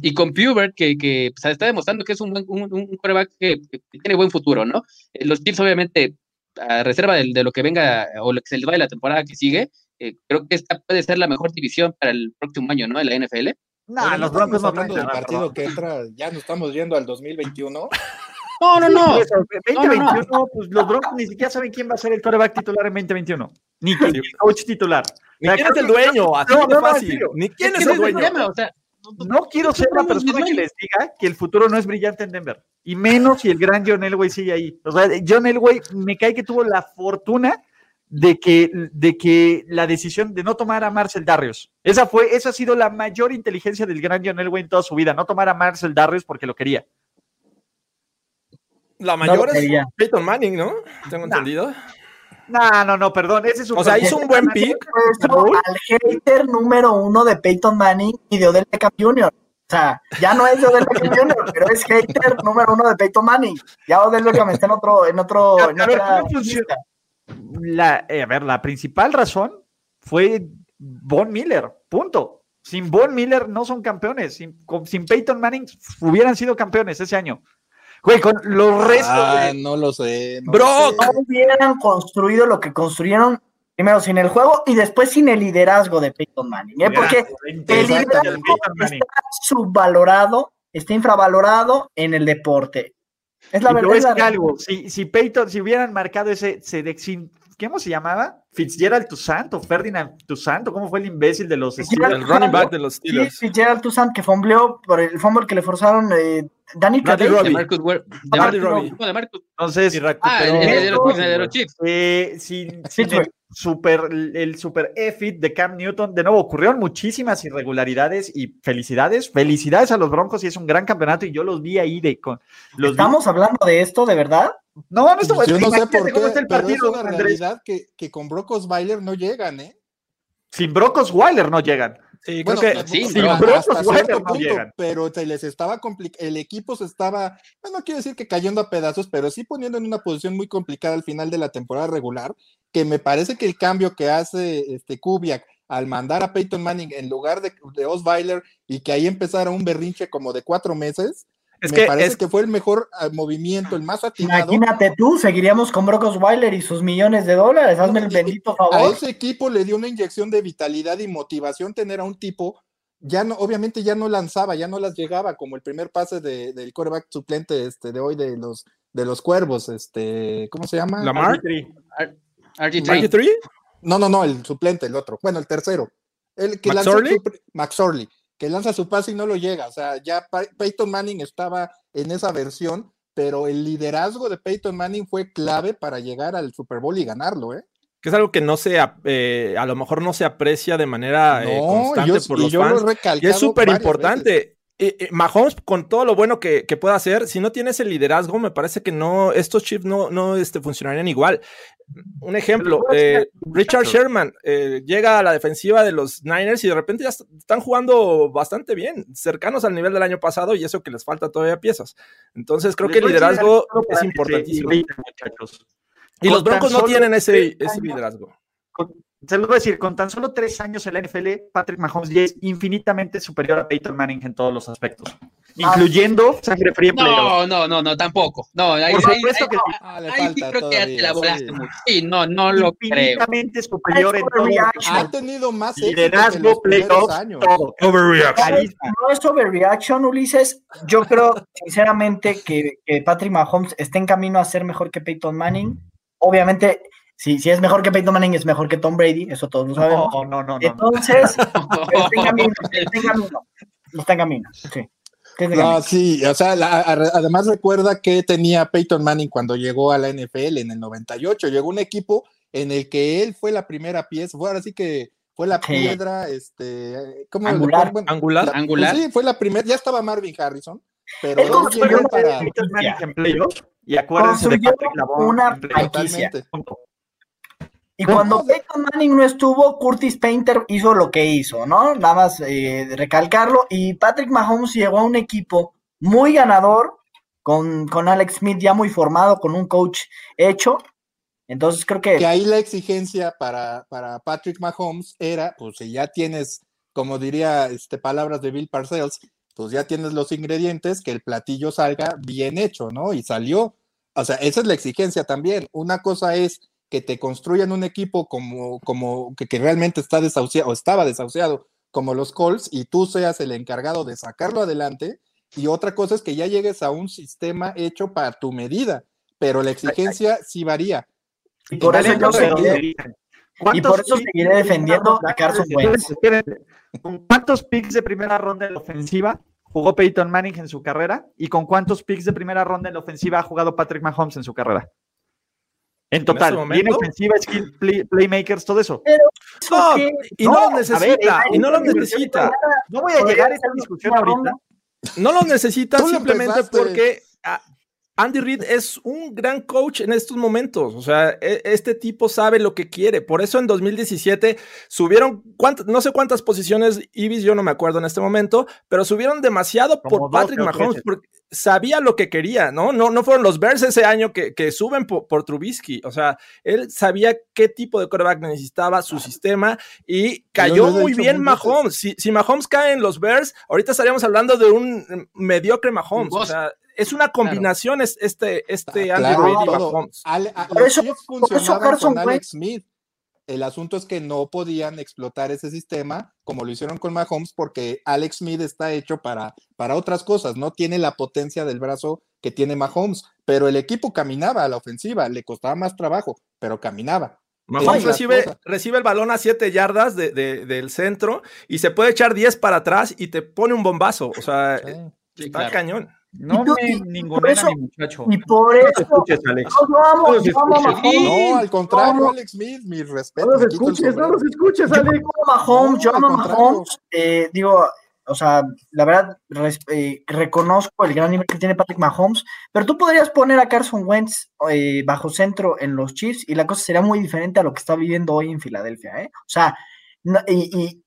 y con Pubert, que, que pues, está demostrando que es un, buen, un, quarterback que, tiene buen futuro, ¿no? Eh, los Chiefs, obviamente, a reserva de, de, lo que venga o lo que se les va de la temporada que sigue, eh, creo que esta puede ser la mejor división para el próximo año, ¿no? En la NFL. No, los Broncos no hablando del partido que entra, ya no estamos yendo al 2021. No, no, no. 2021, pues los Broncos ni siquiera saben quién va a ser el quarterback titular en 2021. Ni quién el coach titular. Ni quién es el dueño, así no, no, fácil. Ni quién es, el dueño. o sea, no quiero ser la persona que les diga que el futuro no es brillante en Denver. Y menos si el gran John Elway sigue ahí. O sea, John Elway me cae que tuvo la fortuna de que, de que la decisión de no tomar a Marcel Darrios, esa fue, esa ha sido la mayor inteligencia del gran John Elway en toda su vida, no tomar a Marcel Darrios porque lo quería. La mayor es Peyton Manning, ¿no? Tengo entendido. No, no, no, perdón. Ese es un o sea, hizo un buen pick. Al hater número uno de Peyton Manning y de Odell Beckham Jr. O sea, ya no es de Odell Beckham Jr., pero es hater número uno de Peyton Manning. Ya Odell Beckham está en otro, en otro, en otra la, eh, a ver, la principal razón fue Von Miller, punto. Sin Von Miller no son campeones. Sin, sin Peyton Manning hubieran sido campeones ese año. Güey, con los restos. Ah, no lo sé. No Bro, no hubieran construido lo que construyeron primero sin el juego y después sin el liderazgo de Peyton Manning. ¿eh? Porque el liderazgo está subvalorado, está infravalorado en el deporte. Es la verdad. Es algo, si, si Peyton, si hubieran marcado ese, ¿cómo se llamaba? Fitzgerald Toussaint o Ferdinand Toussaint, ¿cómo fue el imbécil de los Steelers? El running back de los Steelers. Sí, Fitzgerald Toussaint que fombleó por el fumble que le forzaron eh, Danny Robbie. De Marcus, de Marcus, de Marcus. Entonces, ah, el, de los Chiefs. Eh, sin, sin el super, el super EFIT de Cam Newton, de nuevo, ocurrieron muchísimas irregularidades y felicidades, felicidades a los Broncos y es un gran campeonato y yo los vi ahí de... Con, los ¿Estamos hablando de esto, de verdad? No, no estamos... Yo no sé por qué, el partido, es una realidad que, que con Broncos Weiler no llegan, ¿eh? Sin Broncos Weiler no llegan. Sí, creo que sí, pero, punto, pero se les estaba el equipo se estaba, no quiero decir que cayendo a pedazos, pero sí poniendo en una posición muy complicada al final de la temporada regular, que me parece que el cambio que hace este Kubiak al mandar a Peyton Manning en lugar de, de Osweiler y que ahí empezara un berrinche como de cuatro meses, es me que parece que fue el mejor ah, movimiento, el más atinado. Imagínate tú, seguiríamos con Brock Osweiler y sus millones de dólares. Hazme el bendito favor. A ese equipo le dio una inyección de vitalidad y motivación tener a un tipo, ya no, obviamente ya no lanzaba, ya no las llegaba, como el primer pase de, del quarterback suplente este, de hoy de los, de los cuervos, este, ¿cómo se llama? Lamar. RG3. No, no, no, el suplente, el otro. Bueno, el tercero. El que Max Max Orley que lanza su pase y no lo llega. O sea, ya Peyton Manning estaba en esa versión, pero el liderazgo de Peyton Manning fue clave para llegar al Super Bowl y ganarlo, ¿eh? Que es algo que no se, eh, a lo mejor no se aprecia de manera eh, constante por los fans. y es súper importante. Eh, Mahomes, con todo lo bueno que, que, pueda hacer, si no tiene ese liderazgo, me parece que no, estos chips no, no este, funcionarían igual. Un ejemplo, eh, Richard Sherman eh, llega a la defensiva de los Niners y de repente ya están jugando bastante bien, cercanos al nivel del año pasado y eso que les falta todavía piezas. Entonces creo que el liderazgo es importantísimo. Y los Broncos no tienen ese, ese liderazgo se lo voy a decir, con tan solo tres años en la NFL, Patrick Mahomes ya es infinitamente superior a Peyton Manning en todos los aspectos, incluyendo sangre fría. No, no, no, no, tampoco. No, ahí, Por supuesto que sí. Ah, ahí sí creo que ya te la volaste mucho. Sí, no, no lo creo. Infinitamente superior en todo. Ha tenido más liderazgo, playoffs, todo. Overreaction. No es overreaction, Ulises. Yo creo, sinceramente, que, que Patrick Mahomes está en camino a ser mejor que Peyton Manning. Obviamente, si, si es mejor que Peyton Manning, es mejor que Tom Brady, eso todos lo sabemos. No, no, no. Entonces, está en camino, está en camino. Está en camino, sí. No, sí, o sea, además recuerda que tenía Peyton Manning cuando llegó a la NFL en el 98. Llegó un equipo en el que él fue la primera pieza, fue ahora sí que fue la piedra, este, ¿cómo angular, angular, angular. sí, fue la primera, ya estaba Marvin Harrison, pero él llegó para Peyton Manning en playoff y acuérdense de Patrick una franquicia. Y cuando Peyton Manning no estuvo, Curtis Painter hizo lo que hizo, ¿no? Nada más eh, recalcarlo. Y Patrick Mahomes llegó a un equipo muy ganador, con, con, Alex Smith ya muy formado, con un coach hecho. Entonces creo que... Que ahí la exigencia para, para Patrick Mahomes era, pues si ya tienes, como diría este, palabras de Bill Parcells, pues ya tienes los ingredientes, que el platillo salga bien hecho, ¿no? Y salió. O sea, esa es la exigencia también. Una cosa es que te construyan un equipo como, como que, realmente está desahuciado o estaba desahuciado como los Colts y tú seas el encargado de sacarlo adelante. Y otra cosa es que ya llegues a un sistema hecho para tu medida, pero la exigencia sí varía. Y por eso y por eso seguiré defendiendo a Carson Wentz. ¿Con cuántos picks de primera ronda en la ofensiva jugó Peyton Manning en su carrera? ¿Y con cuántos picks de primera ronda en la ofensiva ha jugado Patrick Mahomes en su carrera? En total, ¿En ofensiva, skill, playmakers, todo eso. y no, lo necesita, y no lo necesita. No voy a llegar a esa discusión ahorita. No lo necesita simplemente porque Andy Reid es un gran coach en estos momentos. O sea, e, este tipo sabe lo que quiere. Por eso en 2017 subieron, no sé cuántas posiciones Ibis, yo no me acuerdo en este momento, pero subieron demasiado por Patrick Mahomes porque sabía lo que quería, ¿no? No, no fueron los Bears ese año que, suben por, Trubisky. O sea, él sabía qué tipo de quarterback necesitaba, su sistema, y cayó muy bien Mahomes. Si, si Mahomes cae en los Bears, ahorita estaríamos hablando de un mediocre Mahomes. O sea, es una combinación es este, este Andy Reid y Mahomes. por eso, funcionaban con Alex Smith. El asunto es que no podían explotar ese sistema como lo hicieron con Mahomes porque Alex Smith está hecho para, para otras cosas, no tiene la potencia del brazo que tiene Mahomes, pero el equipo caminaba a la ofensiva, le costaba más trabajo, pero caminaba. Mahomes recibe, recibe, el balón a 7 yardas de, del centro y se puede echar 10 para atrás y te pone un bombazo. O sea, está cañón. No me ninguna mi muchacho. Y por eso. No, no, al contrario, Alex Smith, mi respeto. No los escuches, no los escuches, Alex. Mahomes, yo amo Mahomes. Eh, digo, o sea, la verdad, eh, reconozco el gran nivel que tiene Patrick Mahomes, pero tú podrías poner a Carson Wentz eh, bajo centro en los Chiefs y la cosa sería muy diferente a lo que está viviendo hoy en Filadelfia, ¿eh? O sea, y,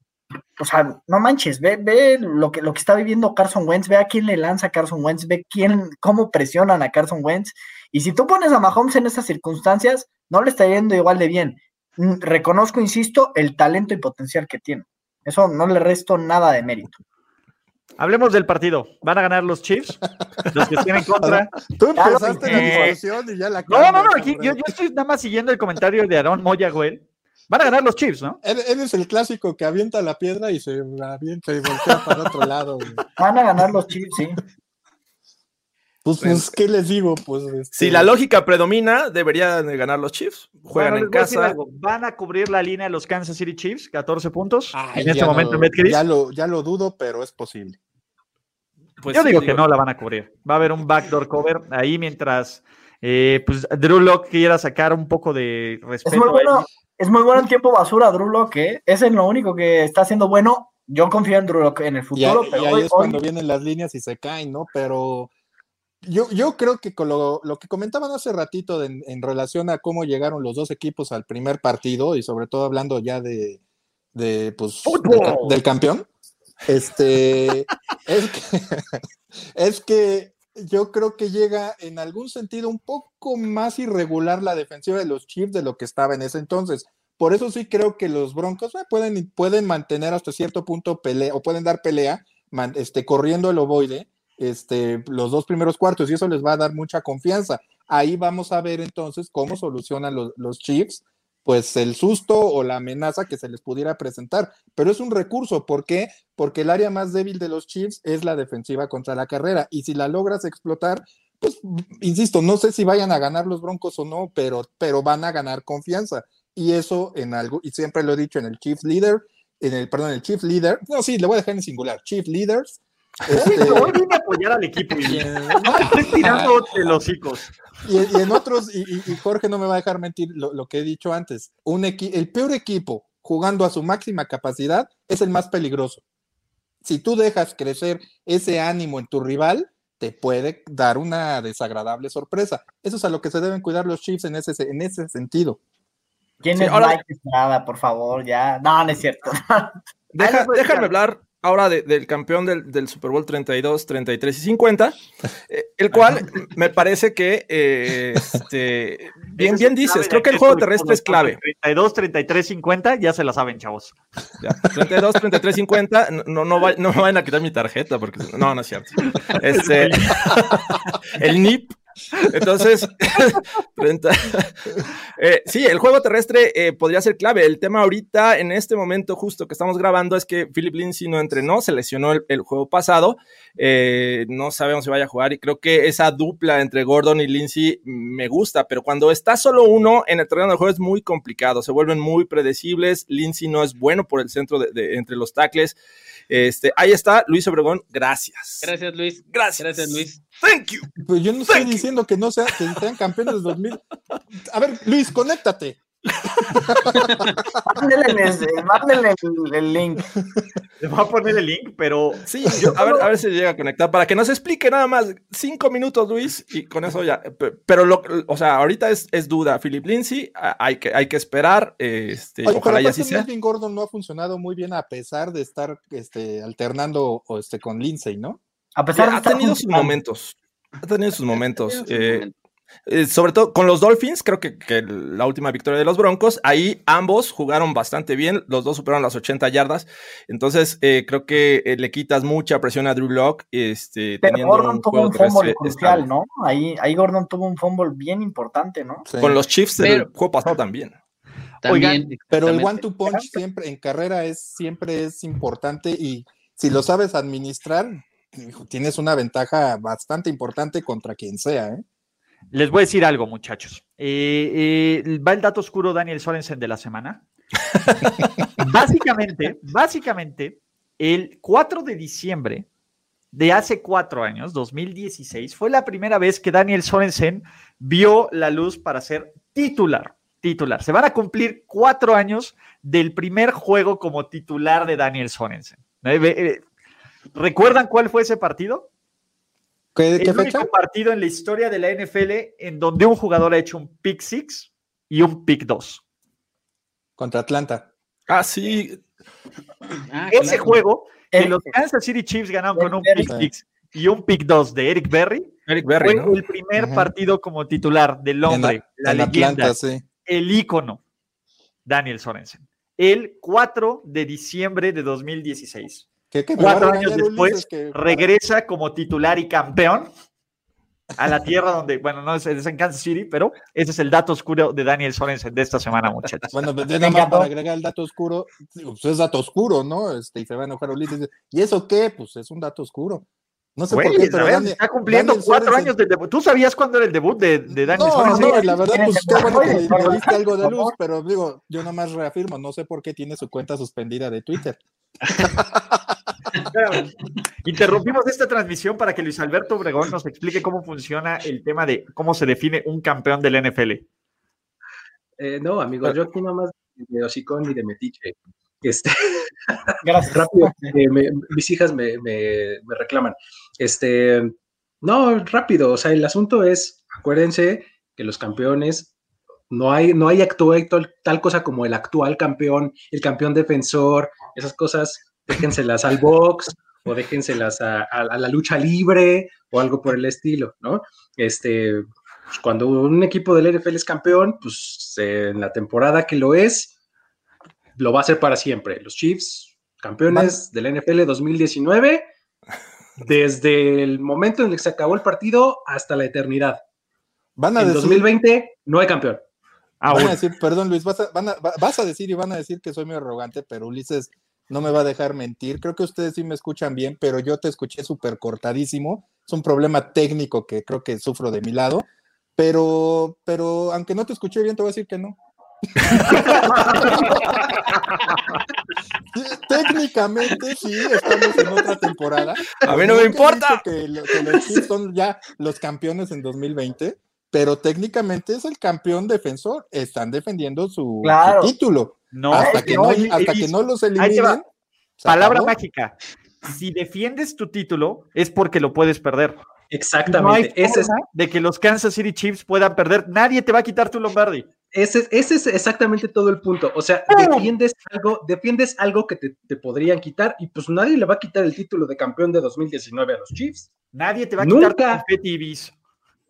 o sea, no manches, ve, ve lo que, lo que está viviendo Carson Wentz, ve a quién le lanza a Carson Wentz, ve quién, cómo presionan a Carson Wentz. Y si tú pones a Mahomes en estas circunstancias, no le está yendo igual de bien. Mm, reconozco, insisto, el talento y potencial que tiene. Eso no le resto nada de mérito. Hablemos del partido. ¿Van a ganar los Chiefs? Los que estén en contra. Tú empezaste la discusión y ya la No, no, no. yo, yo, estoy nada más siguiendo el comentario de Aaron Moya, güey. Van a ganar los Chiefs, ¿no? Eres el clásico que avienta la piedra y se avienta y voltea para otro lado. Van a ganar los Chiefs, sí. Pues, pues, ¿qué les digo? Pues, este Si la lógica predomina, deberían ganar los Chiefs. Juegan en casa. Van a cubrir la línea de los Kansas City Chiefs, 14 puntos. en este momento en Ya lo, ya lo dudo, pero es posible. Pues Yo digo, que no la van a cubrir. Va a haber un backdoor cover ahí mientras eh, pues Drew Locke quiera sacar un poco de respeto. a es muy bueno en tiempo basura, Drew Locke. ¿eh? Ese es lo único que está haciendo bueno. Yo confío en Drew Locke en el futuro. Y, ahí es cuando vienen las líneas y se caen, ¿no? Pero yo, yo creo que con lo, que comentaban hace ratito en, relación a cómo llegaron los dos equipos al primer partido y sobre todo hablando ya de, de pues, del, campeón, este, es que, es que yo creo que llega en algún sentido un poco más irregular la defensiva de los Chiefs de lo que estaba en ese entonces. Por eso sí creo que los Broncos eh, pueden, pueden mantener hasta cierto punto pelea o pueden dar pelea este, corriendo el ovoide este, los dos primeros cuartos y eso les va a dar mucha confianza. Ahí vamos a ver entonces cómo solucionan los, los Chiefs pues el susto o la amenaza que se les pudiera presentar. Pero es un recurso, ¿por qué? Porque el área más débil de los Chiefs es la defensiva contra la carrera. Y si la logras explotar, pues, insisto, no sé si vayan a ganar los Broncos o no, pero, pero van a ganar confianza. Y eso en algo, y siempre lo he dicho en el Chief Leader, en el, perdón, el Chief Leader, no, sí, le voy a dejar en singular, Chief Leaders. Este... Hoy vine a apoyar al equipo y no estoy tirando los hocico. Y, en otros, y, Jorge no me va a dejar mentir lo, que he dicho antes, un el peor equipo jugando a su máxima capacidad es el más peligroso. Si tú dejas crecer ese ánimo en tu rival, te puede dar una desagradable sorpresa. Eso es a lo que se deben cuidar los Chiefs en ese, en ese sentido. ¿Quién es ahora... Mike Por favor, ya. No, no es cierto. déjame hablar ahora del campeón del, Super Bowl 32, 33 y 50, eh, el cual me parece que, eh, este, bien, bien dices, creo que el juego terrestre es clave. 32, 33, 50, ya se la saben, chavos. 32, 33, 50, no, no, no, me vayan a quitar mi tarjeta, porque no, no es cierto. Este, el NIP Entonces, eh, sí, el juego terrestre eh, podría ser clave. El tema ahorita, en este momento justo que estamos grabando, es que Philip Lindsay no entrenó, se lesionó el, juego pasado. Eh, no sabemos si vaya a jugar y creo que esa dupla entre Gordon y Lindsay me gusta, pero cuando está solo uno en el terreno de juego es muy complicado, se vuelven muy predecibles. Lindsay no es bueno por el centro de, entre los tackles. Este, ahí está, Luis Obregón, gracias. Gracias, Luis. Gracias. Gracias, Luis. Thank you. Pues yo no estoy diciendo que no sea, que sean campeones de 2000. A ver, Luis, conéctate. Mándenle, el, link. Le voy a poner el link, pero. Sí, a, ver, a ver si llega a conectar para que nos explique nada más. Cinco minutos, Luis, y con eso ya. Pero, lo, o sea, ahorita es, es duda. Philip Lindsay, hay que, hay que esperar. Este, ojalá ya sí sea. Gordon no ha funcionado muy bien a pesar de estar este, alternando este, con Lindsay, ¿no? A pesar de ha tenido sus momentos. Ha tenido sus momentos. Eh, eh, sobre todo con los Dolphins, creo que, la última victoria de los Broncos, ahí ambos jugaron bastante bien, los dos superaron las 80 yardas, entonces eh, creo que le quitas mucha presión a Drew Locke. Este, Pero Gordon tuvo un fumble crucial, ¿no? Ahí, ahí Gordon tuvo un fumble bien importante, ¿no? Con los Chiefs del juego pasado también. Oigan, pero el one to punch siempre en carrera es siempre es importante y si lo sabes administrar, tienes una ventaja bastante importante contra quien sea, ¿eh? Les voy a decir algo, muchachos. Eh, eh, va el dato oscuro Daniel Sorensen de la semana. básicamente, básicamente, el 4 de diciembre de hace cuatro años, 2016, fue la primera vez que Daniel Sorensen vio la luz para ser titular. Titular. Se van a cumplir cuatro años del primer juego como titular de Daniel Sorensen. Eh, ¿Recuerdan cuál fue ese partido? ¿Qué, el único partido en la historia de la NFL en donde un jugador ha hecho un pick six y un pick 2. Contra Atlanta. Ah, sí. Ah, Ese juego, que los Kansas City Chiefs ganaron con un pick six y un pick 2 de Eric Berry, Eric Berry fue el primer partido como titular del hombre, la, leyenda, el ícono, Daniel Sorensen. El 4 de diciembre de 2016. Cuatro años después regresa como titular y campeón a la tierra donde, bueno, no es, en Kansas City, pero ese es el dato oscuro de Daniel Sorensen de esta semana, muchachos. Bueno, pues, nada más para agregar el dato oscuro, pues es dato oscuro, ¿no? Este, y se va a enojar Ulises. ¿Y eso qué? Pues es un dato oscuro. No sé por qué, pero está cumpliendo cuatro años de debut. ¿Tú sabías cuándo era el debut de, de Daniel no, Sorensen? No, la verdad, pues qué bueno que le diste algo de luz, pero digo, yo nomás reafirmo, no sé por qué tiene su cuenta suspendida de Twitter. Interrumpimos esta transmisión para que Luis Alberto Obregón nos explique cómo funciona el tema de cómo se define un campeón del NFL. Eh, no, amigos, yo aquí nomás de hocicón y de metiche. Este, Gracias. rápido, mis hijas me, reclaman. Este, no, rápido, o sea, el asunto es, acuérdense que los campeones, no hay, no hay actual, tal cosa como el actual campeón, el campeón defensor, esas cosas déjenselas al box o déjenselas a, a, la lucha libre o algo por el estilo, ¿no? Este, pues, cuando un equipo del NFL es campeón, pues en la temporada que lo es, lo va a hacer para siempre. Los Chiefs, campeones del NFL 2019, desde el momento en el que se acabó el partido hasta la eternidad. Van a en 2020 no hay campeón. Ah, van a decir, perdón Luis, vas a, vas a decir y van a decir que soy muy arrogante, pero Ulises no me va a dejar mentir. Creo que ustedes sí me escuchan bien, pero yo te escuché súper cortadísimo. Es un problema técnico que creo que sufro de mi lado. Pero, pero aunque no te escuché bien, te voy a decir que no. Técnicamente sí, estamos en otra temporada. A mí no me importa. Que, los Chiefs son ya los campeones en 2020, pero técnicamente es el campeón defensor. Están defendiendo su título. No, hasta, que, no, hasta que no los eliminen. Palabra mágica. Si defiendes tu título, es porque lo puedes perder. Exactamente. ese es... de que los Kansas City Chiefs puedan perder. Nadie te va a quitar tu Lombardi. Ese, ese es exactamente todo el punto. O sea, defiendes algo, defiendes algo que te, podrían quitar y pues nadie le va a quitar el título de campeón de 2019 a los Chiefs. Nadie te va a quitar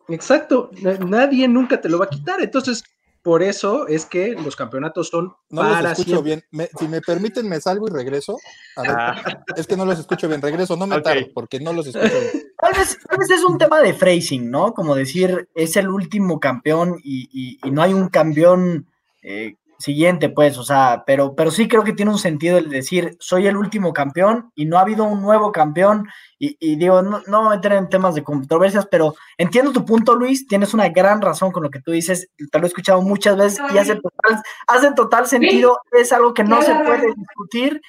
Exacto. Nadie nunca te lo va a quitar. Entonces, por eso es que los campeonatos son no para los escucho bien. si me permiten, me salgo y regreso. A ver, ah. es que no los escucho bien. Regreso, no me okay. porque no los escucho bien. Tal vez, tal vez, es un tema de phrasing, ¿no? Como decir, es el último campeón y, y, no hay un campeón eh, siguiente, pues, o sea, pero, pero sí creo que tiene un sentido el decir, soy el último campeón y no ha habido un nuevo campeón. Y, digo, no, no voy a meter en temas de controversias, pero entiendo tu punto, Luis, tienes una gran razón con lo que tú dices, te lo he escuchado muchas veces y hace total, hace total sentido, es algo que no se puede discutir,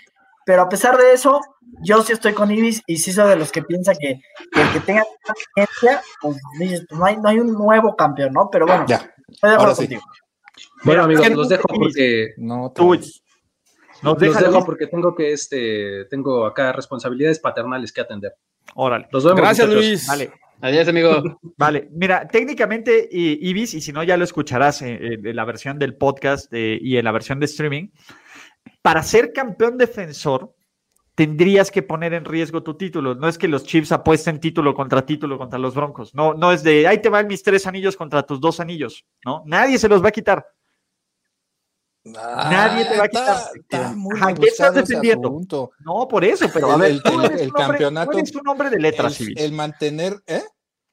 pero a pesar de eso, yo sí estoy con Ibis y sí soy de los que piensa que, el que tenga experiencia, pues, pues no hay, no hay un nuevo campeón, ¿no? Pero bueno, ya. estoy de acuerdo contigo. Bueno, amigos, los dejo porque. No, los dejo porque tengo que, este, tengo acá responsabilidades paternales que atender. Órale. Los vemos. Gracias, Luis. Vale. Adiós, amigo. Vale, mira, técnicamente, Ibis, y si no, ya lo escucharás en, la versión del podcast y en la versión de streaming. Para ser campeón defensor, tendrías que poner en riesgo tu título. No es que los Chiefs apuesten título contra título contra los Broncos. No, no es de ahí te van mis tres anillos contra tus dos anillos. No, nadie se los va a quitar. Nadie te va a quitar. Está, ¿Qué estás defendiendo? No, por eso, pero a ver, el, campeonato. Tú eres un hombre de letras, el, el mantener, ¿eh?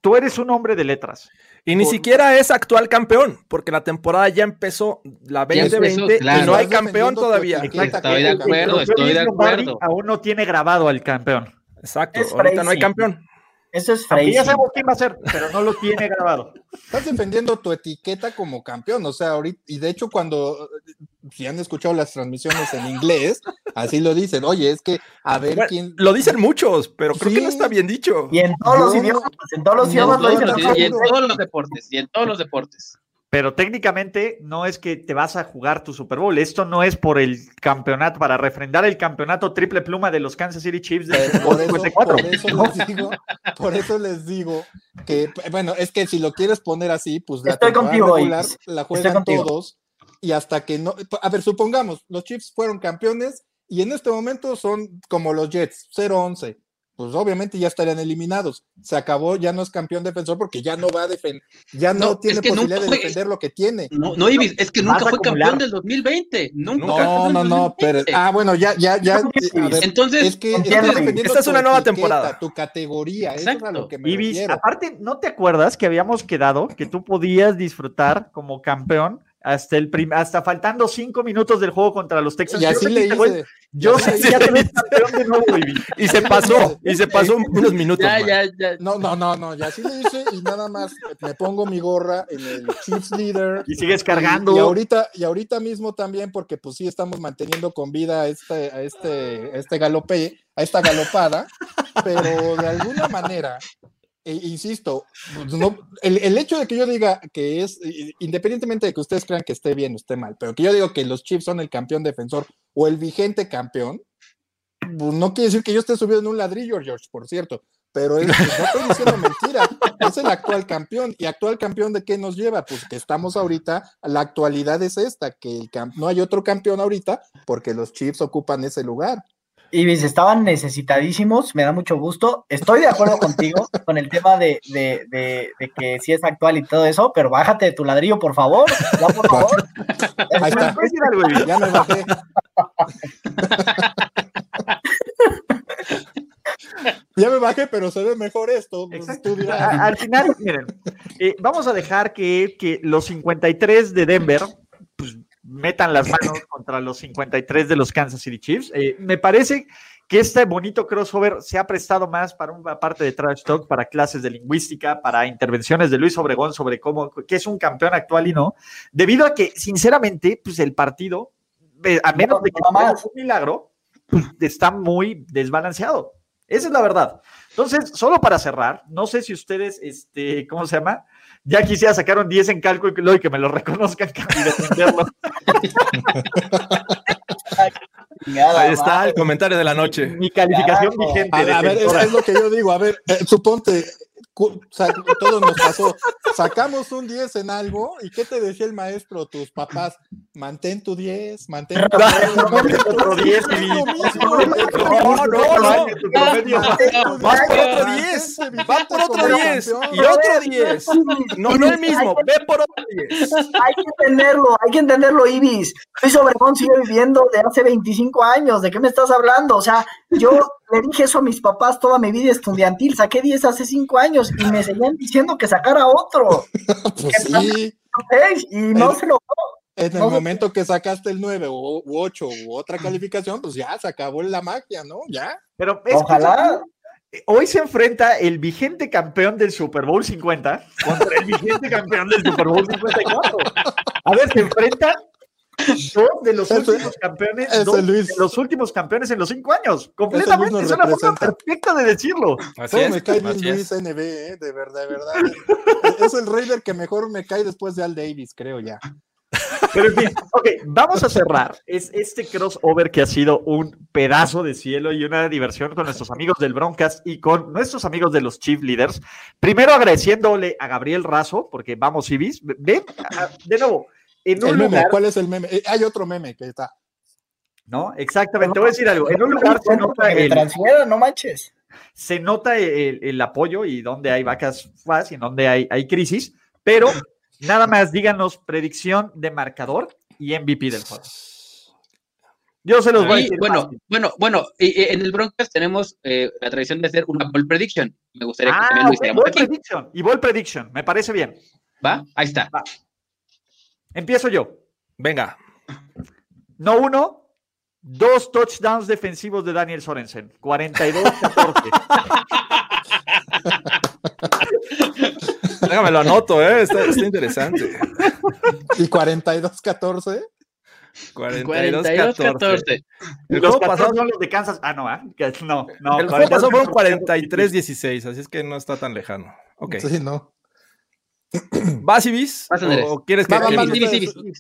Tú eres un hombre de letras. Y ni siquiera es actual campeón, porque la temporada ya empezó la 2020 y no hay campeón todavía. Estoy de acuerdo, estoy de acuerdo. Aún no tiene grabado al campeón. Exacto, ahorita no hay campeón. Eso es Freddy. Ya sabemos quién va a ser, pero no lo tiene grabado. Estás defendiendo tu etiqueta como campeón, o sea, ahorita, y de hecho cuando, si han escuchado las transmisiones en inglés, así lo dicen, oye, es que a ver quién... Lo dicen muchos, pero creo que no está bien dicho. Y en todos los idiomas, en todos los idiomas lo dicen. Y en todos los deportes, y en todos los deportes pero técnicamente no es que te vas a jugar tu Super Bowl. Esto no es por el campeonato, para refrendar el campeonato triple pluma de los Kansas City Chiefs de por, eso, les digo, por eso les digo que, bueno, es que si lo quieres poner así, pues la Estoy contigo, regular la juegan todos y hasta que no, a ver, supongamos, los Chiefs fueron campeones y en este momento son como los Jets, 0-11 pues obviamente ya estarían eliminados. Se acabó, ya no es campeón defensor porque ya no va a defender, ya no, tiene posibilidad de defender lo que tiene. No, no, Ibis, es que nunca fue campeón del 2020. Nunca no, no, no, pero ah, bueno, ya, ya, ya. Entonces, es que, esta es una nueva temporada. Tu categoría, eso es a lo que me Ibis, aparte, ¿no te acuerdas que habíamos quedado que tú podías disfrutar como campeón hasta el hasta faltando cinco minutos del juego contra los Texans. Y así le hice. Yo sé que campeón de nuevo, Y se pasó, y se pasó unos minutos. Ya, ya, ya. No, no, no, no, ya sí le hice y nada más me pongo mi gorra en el Chiefs Leader. Y sigues cargando. Y, ahorita, y ahorita mismo también, porque pues sí estamos manteniendo con vida a este, a este, a este galope, a esta galopada, pero de alguna manera e, insisto, pues, no, el, hecho de que yo diga que es, independientemente de que ustedes crean que esté bien o esté mal, pero que yo digo que los Chiefs son el campeón defensor o el vigente campeón, pues, no quiere decir que yo esté subido en un ladrillo, George, por cierto, pero es, no estoy diciendo mentira, es el actual campeón. ¿Y actual campeón de qué nos lleva? Pues que estamos ahorita, la actualidad es esta, que el no hay otro campeón ahorita porque los Chiefs ocupan ese lugar. Y estaban necesitadísimos, me da mucho gusto. Estoy de acuerdo contigo con el tema de, de, de, que sí es actual y todo eso, pero bájate de tu ladrillo, por favor. Ya, por favor. Ahí está. Ya me bajé. Ya me bajé, pero se ve mejor esto. Pues, al final, miren, eh, vamos a dejar que, que los 53 de Denver, metan las manos contra los 53 de los Kansas City Chiefs. Eh, me parece que este bonito crossover se ha prestado más para una parte de trash talk, para clases de lingüística, para intervenciones de Luis Obregón sobre cómo, qué es un campeón actual y no, debido a que, sinceramente, pues el partido, eh, a menos de que sea un milagro, pues, está muy desbalanceado. Esa es la verdad. Entonces, solo para cerrar, no sé si ustedes, este, ¿cómo se llama? Ya quisiera sacar un 10 en cálculo y que me lo reconozcan y defenderlo. Ahí está el comentario de la noche. Mi calificación vigente. A, ver, es, lo que yo digo. A ver, eh, suponte, todo nos pasó. Sacamos un 10 en algo y ¿qué te decía el maestro, tus papás? Mantén tu 10, mantén tu 10. No, no, no. Vas por otro 10. Va por otro 10. Y otro 10. No, no el mismo. Ve por otro 10. Hay que entenderlo, hay que entenderlo, Ibis. Luis Obregón sigue viviendo de hace 25 años. ¿De qué me estás hablando? O sea, yo le dije eso a mis papás toda mi vida estudiantil. Saqué 10 hace 5 años y me seguían diciendo que sacara otro. pues sí. Y no se lo en el momento que sacaste el 9 u 8 u otra calificación, pues ya se acabó la magia, ¿no? Ya. Pero ojalá. Hoy se enfrenta el vigente campeón del Super Bowl 50 contra el vigente campeón del Super Bowl 54. A ver, se enfrenta dos de los últimos campeones, dos de los últimos campeones en los cinco años. Completamente, es una forma perfecta de decirlo. Así es, me cae bien Luis NB, ¿eh? de verdad, de verdad. es el Raider que mejor me cae después de Al Davis, creo ya. Pero en fin, ok, vamos a cerrar es este crossover que ha sido un pedazo de cielo y una diversión con nuestros amigos del Broncast y con nuestros amigos de los Chief Leaders. Primero agradeciéndole a Gabriel Razo, porque vamos, Ibis, ven, de nuevo, en un lugar... ¿Cuál es el meme? Eh, hay otro meme que está. No, exactamente, te voy a decir algo. En un lugar se nota el... no manches. Se nota el, apoyo y donde hay vacas y en donde hay, hay crisis, pero Nada más, díganos predicción de marcador y MVP del juego. Yo se los voy a decir. Bueno, bueno, bueno, en el Broncos tenemos eh, la tradición de hacer una ball prediction. Me gustaría que ah, también lo hiciéramos Prediction, y ball prediction, me parece bien. ¿Va? Ahí está. Empiezo yo. Venga. No uno, dos touchdowns defensivos de Daniel Sorensen. 42-14. Déjame lo anoto, ¿eh? está, interesante. ¿Y 42-14? 42-14. El juego pasado son los de Kansas. Ah, no, ¿eh? No, no. El juego pasado fueron 43-16, así es que no está tan lejano. Ok. Sí, no. ¿Vas, Ibis? Vas, Andrés. ¿O quieres que.? Va, va,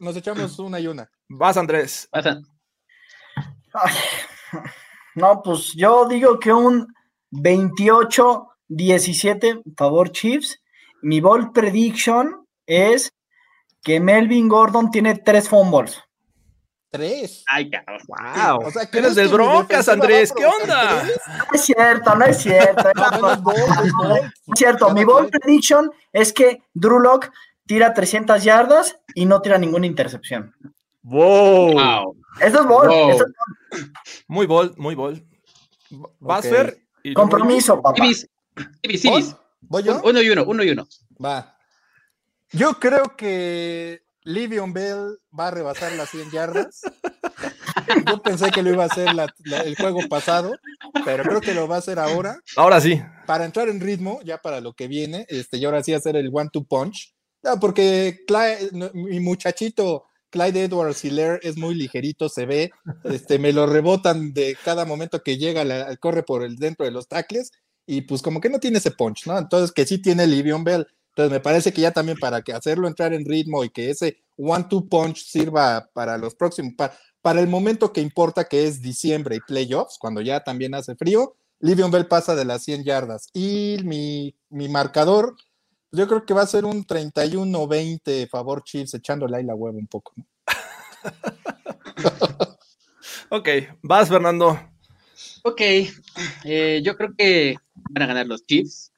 nos echamos una y una. Vas, Andrés. Vas, no, pues yo digo que un 28-17, favor, Chiefs mi bold prediction es que Melvin Gordon tiene tres fumbles. ¿Tres? Ay, cabrón. Wow. O sea, ¿qué eres del Broncas, Andrés? ¿Qué onda? No es cierto, no es cierto. No, es cierto. Mi bold prediction es que Drew Lock tira 300 yardas y no tira ninguna intercepción. Wow. Eso es bold. Muy bold, muy bold. Vas a ver. Compromiso, papá. Ibis, Ibis, Ibis. ¿Voy yo? Uno y uno, uno y uno. Va. Yo creo que Livion Bell va a rebasar las 100 yardas. Yo pensé que lo iba a hacer el juego pasado, pero creo que lo va a hacer ahora. Ahora sí. Para entrar en ritmo, ya para lo que viene, este, y ahora sí hacer el one-two punch. porque mi muchachito Clyde Edwards Hiller es muy ligerito, se ve, este, me lo rebotan de cada momento que llega, corre por el dentro de los tackles y pues como que no tiene ese punch, ¿no? Entonces que sí tiene Livion Bell. Entonces me parece que ya también para que hacerlo entrar en ritmo y que ese one-two punch sirva para los próximos, para, el momento que importa que es diciembre y playoffs, cuando ya también hace frío, Livion Bell pasa de las 100 yardas. Y mi, mi marcador, yo creo que va a ser un 31-20 favor Chiefs, echándole ahí la hueva un poco. ok, vas Fernando. Ok, eh, yo creo que van a ganar los Chiefs.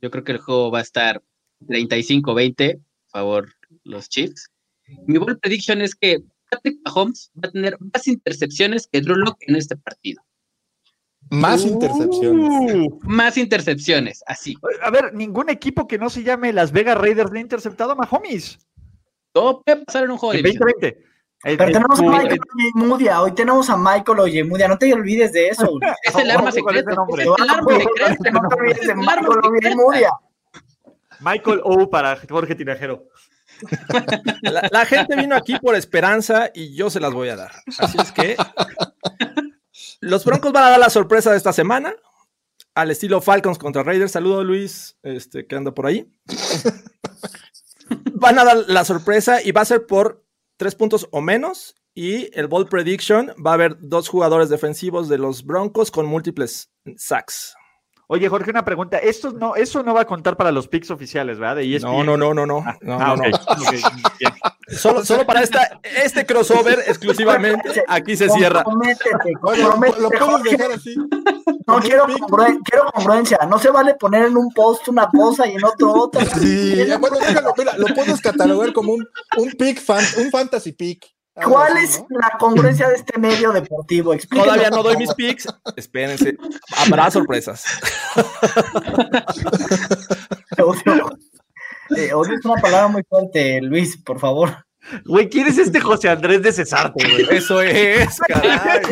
Yo creo que el juego va a estar 35-20, favor los Chiefs. Mi ball prediction es que Patrick Mahomes va a tener más intercepciones que Drew Locke en este partido. Más uh. intercepciones. Más intercepciones, así. A ver, ningún equipo que no se llame Las Vegas Raiders le ha interceptado a Mahomes. Todo puede pasar en un juego de 2020. Pero tenemos a Michael Oyemudia, hoy tenemos a Michael Oyemudia, no te olvides de eso. es el arma secreta. Es el arma secreta. No te olvides de Michael Oyemudia. Michael O para Jorge Tinajero. La, gente vino aquí por esperanza y yo se las voy a dar. Así es que los Broncos van a dar la sorpresa de esta semana al estilo Falcons contra Raiders. Saludo Luis, este, que anda por ahí. Van a dar la sorpresa y va a ser por tres puntos o menos. Y el ball prediction va a haber dos jugadores defensivos de los Broncos con múltiples sacks. Oye, Jorge, una pregunta. Esto no, eso no va a contar para los picks oficiales, ¿verdad? De no, no, no, no, no. Ah, no, ah, no, solo, solo, para esta, este crossover exclusivamente, aquí se cierra. Lo, puedo dejar así. No quiero, quiero congruencia. No se vale poner en un post una cosa y en otro otra. Sí, bueno, déjalo, mira, lo puedes catalogar como un, un pick, fan, un fantasy pick. ¿Cuál es la congruencia de este medio deportivo? Todavía no doy mis picks. Espérense. Habrá sorpresas. odio. Eh, odio es una palabra muy fuerte, Luis, por favor. Güey, ¿quién es este José Andrés de Cesarte, güey? Eso es, caray.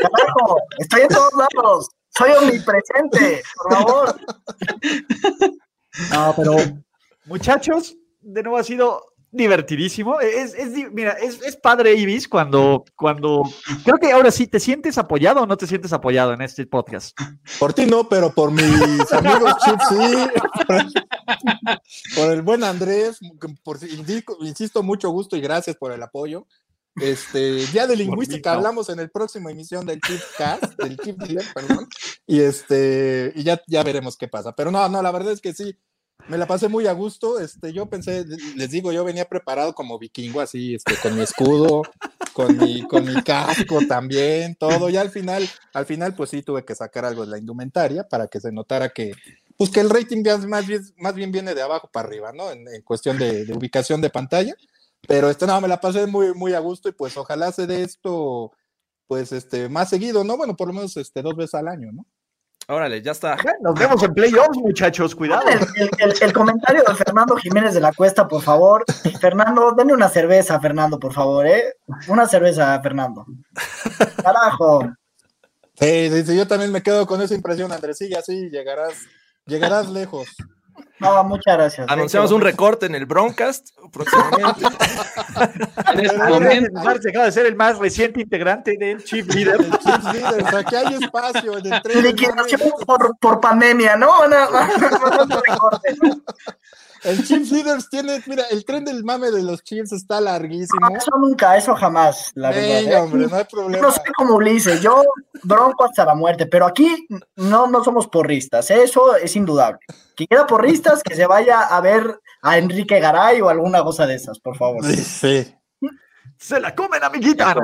Carajo, estoy en todos lados. Soy omnipresente, por favor. No, pero muchachos, de nuevo ha sido divertidísimo. Es, es mira, es, es, padre, Ibis, cuando, cuando. Creo que ahora sí, ¿te sientes apoyado o no te sientes apoyado en este podcast? Por ti no, pero por mis amigos chips sí. por el buen Andrés, por, insisto, mucho gusto y gracias por el apoyo. Este, ya de lingüística hablamos en el próximo emisión del Chipcast, del Chip perdón, y este, y ya, ya veremos qué pasa. Pero no, no, la verdad es que sí, me la pasé muy a gusto. Este, yo pensé, les digo, yo venía preparado como vikingo, así, este, con mi escudo, con mi, con mi casco también, todo. Y al final, al final, pues sí tuve que sacar algo de la indumentaria para que se notara que, pues que el rating más bien, más bien viene de abajo para arriba, ¿no? En, cuestión de, ubicación de pantalla. Pero este, no, me la pasé muy, muy a gusto y pues ojalá se dé esto, pues, este, más seguido, ¿no? Bueno, por lo menos, este, dos veces al año, ¿no? Órale, ya está. Nos vemos en playoffs, muchachos, cuidado. El, comentario de Fernando Jiménez de la Cuesta, por favor. Fernando, denle una cerveza, Fernando, por favor, ¿eh? Una cerveza, Fernando. Carajo. Sí, sí, yo también me quedo con esa impresión, Andrés. Sí, así llegarás, llegarás lejos. No, muchas gracias. Anunciamos un recorte en el Broncast próximamente. en este momento, se acaba de ser el más reciente integrante del Chief Leader. El Chief Leader, o hay espacio en el tren. Liquidación por, por pandemia, ¿no? recorte, ¿no? El Chiefs Leaders tiene, mira, el tren del mame de los Chiefs está larguísimo. eso nunca, eso jamás, la verdad. ¿eh? hombre, no hay problema. no sé cómo Ulises, yo bronco hasta la muerte, pero aquí no, no somos porristas, ¿eh? eso es indudable. Quien quiera porristas, que se vaya a ver a Enrique Garay o alguna cosa de esas, por favor. Sí, sí. Se la comen, amiguita.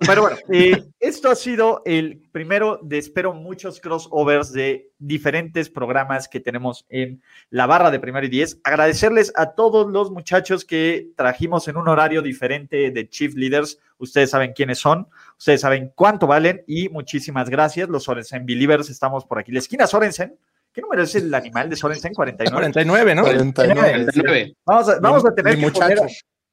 Pero bueno, eh, esto ha sido el primero de espero muchos crossovers de diferentes programas que tenemos en la barra de primero y diez. Agradecerles a todos los muchachos que trajimos en un horario diferente de Chief Leaders. Ustedes saben quiénes son, ustedes saben cuánto valen y muchísimas gracias. Los Sorensen Believers estamos por aquí. La esquina Sorensen. ¿Qué número es el animal de Sorensen? 49. 49, ¿no? 49. Vamos, a, vamos a tener que poner,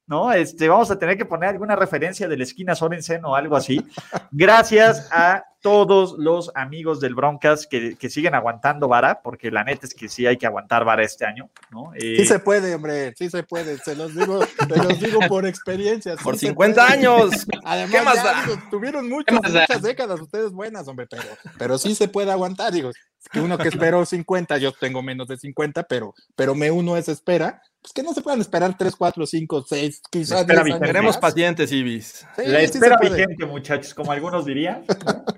¿no? Este, vamos a tener que poner alguna referencia de la esquina Sorensen o algo así. Gracias a todos los amigos del Broncas que, siguen aguantando vara, porque la neta es que sí hay que aguantar vara este año, ¿no? sí eh, se puede, hombre, sí se puede, se los digo, se los digo por experiencia. por 50 años. Además, ¿Qué más tuvieron muchas, muchas décadas ustedes buenas, hombre, pero, pero sí se puede aguantar, digo, que uno que esperó 50, yo tengo menos de 50, pero, pero me uno a esa espera pues que no se puedan esperar 3, 4, 5, 6, quizás. Tenemos pacientes, Ibis. la espera vigente, muchachos, como algunos dirían.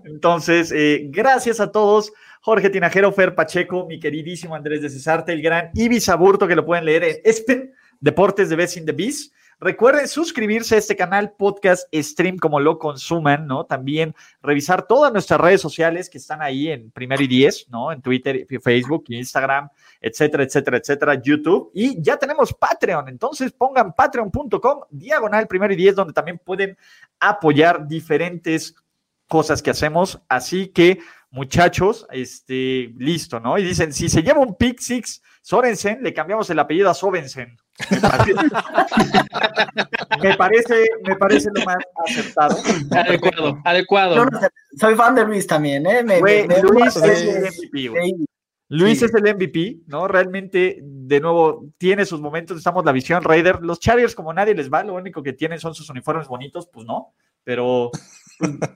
Entonces, eh, gracias a todos. Jorge Tinajero, Fer Pacheco, mi queridísimo Andrés de Cesarte, el gran Ibis Aburto, que lo pueden leer en Espen, Deportes de Best in the Beast. Recuerden suscribirse a este canal, podcast, stream, como lo consuman, ¿no? También revisar todas nuestras redes sociales que están ahí en primero y diez, ¿no? En Twitter, Facebook, Instagram, etcétera, etcétera, etcétera, YouTube. Y ya tenemos Patreon, entonces pongan patreon.com, diagonal primero y diez, donde también pueden apoyar diferentes cosas que hacemos. Así que, muchachos, este, listo, ¿no? Y dicen, si se lleva un Pick Six Sorensen, le cambiamos el apellido a Sovensen. Me parece, me parece, lo más acertado. Adecuado, adecuado. soy fan de Luis también, ¿eh? Luis es el MVP, Luis es el MVP, ¿no? Realmente, de nuevo, tiene sus momentos. Estamos la visión Raider. Los Chargers, como nadie les va, lo único que tienen son sus uniformes bonitos, pues no. Pero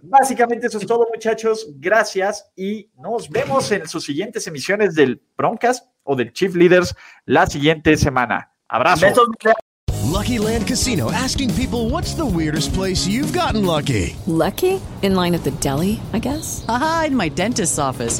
básicamente eso es todo, muchachos. Gracias y nos vemos en sus siguientes emisiones del Broncast o del Chief Leaders la siguiente semana. Abrazo. Lucky Land Casino asking people what's the weirdest place you've gotten lucky? Lucky? In line at the deli, I guess? Aha, in my dentist's office.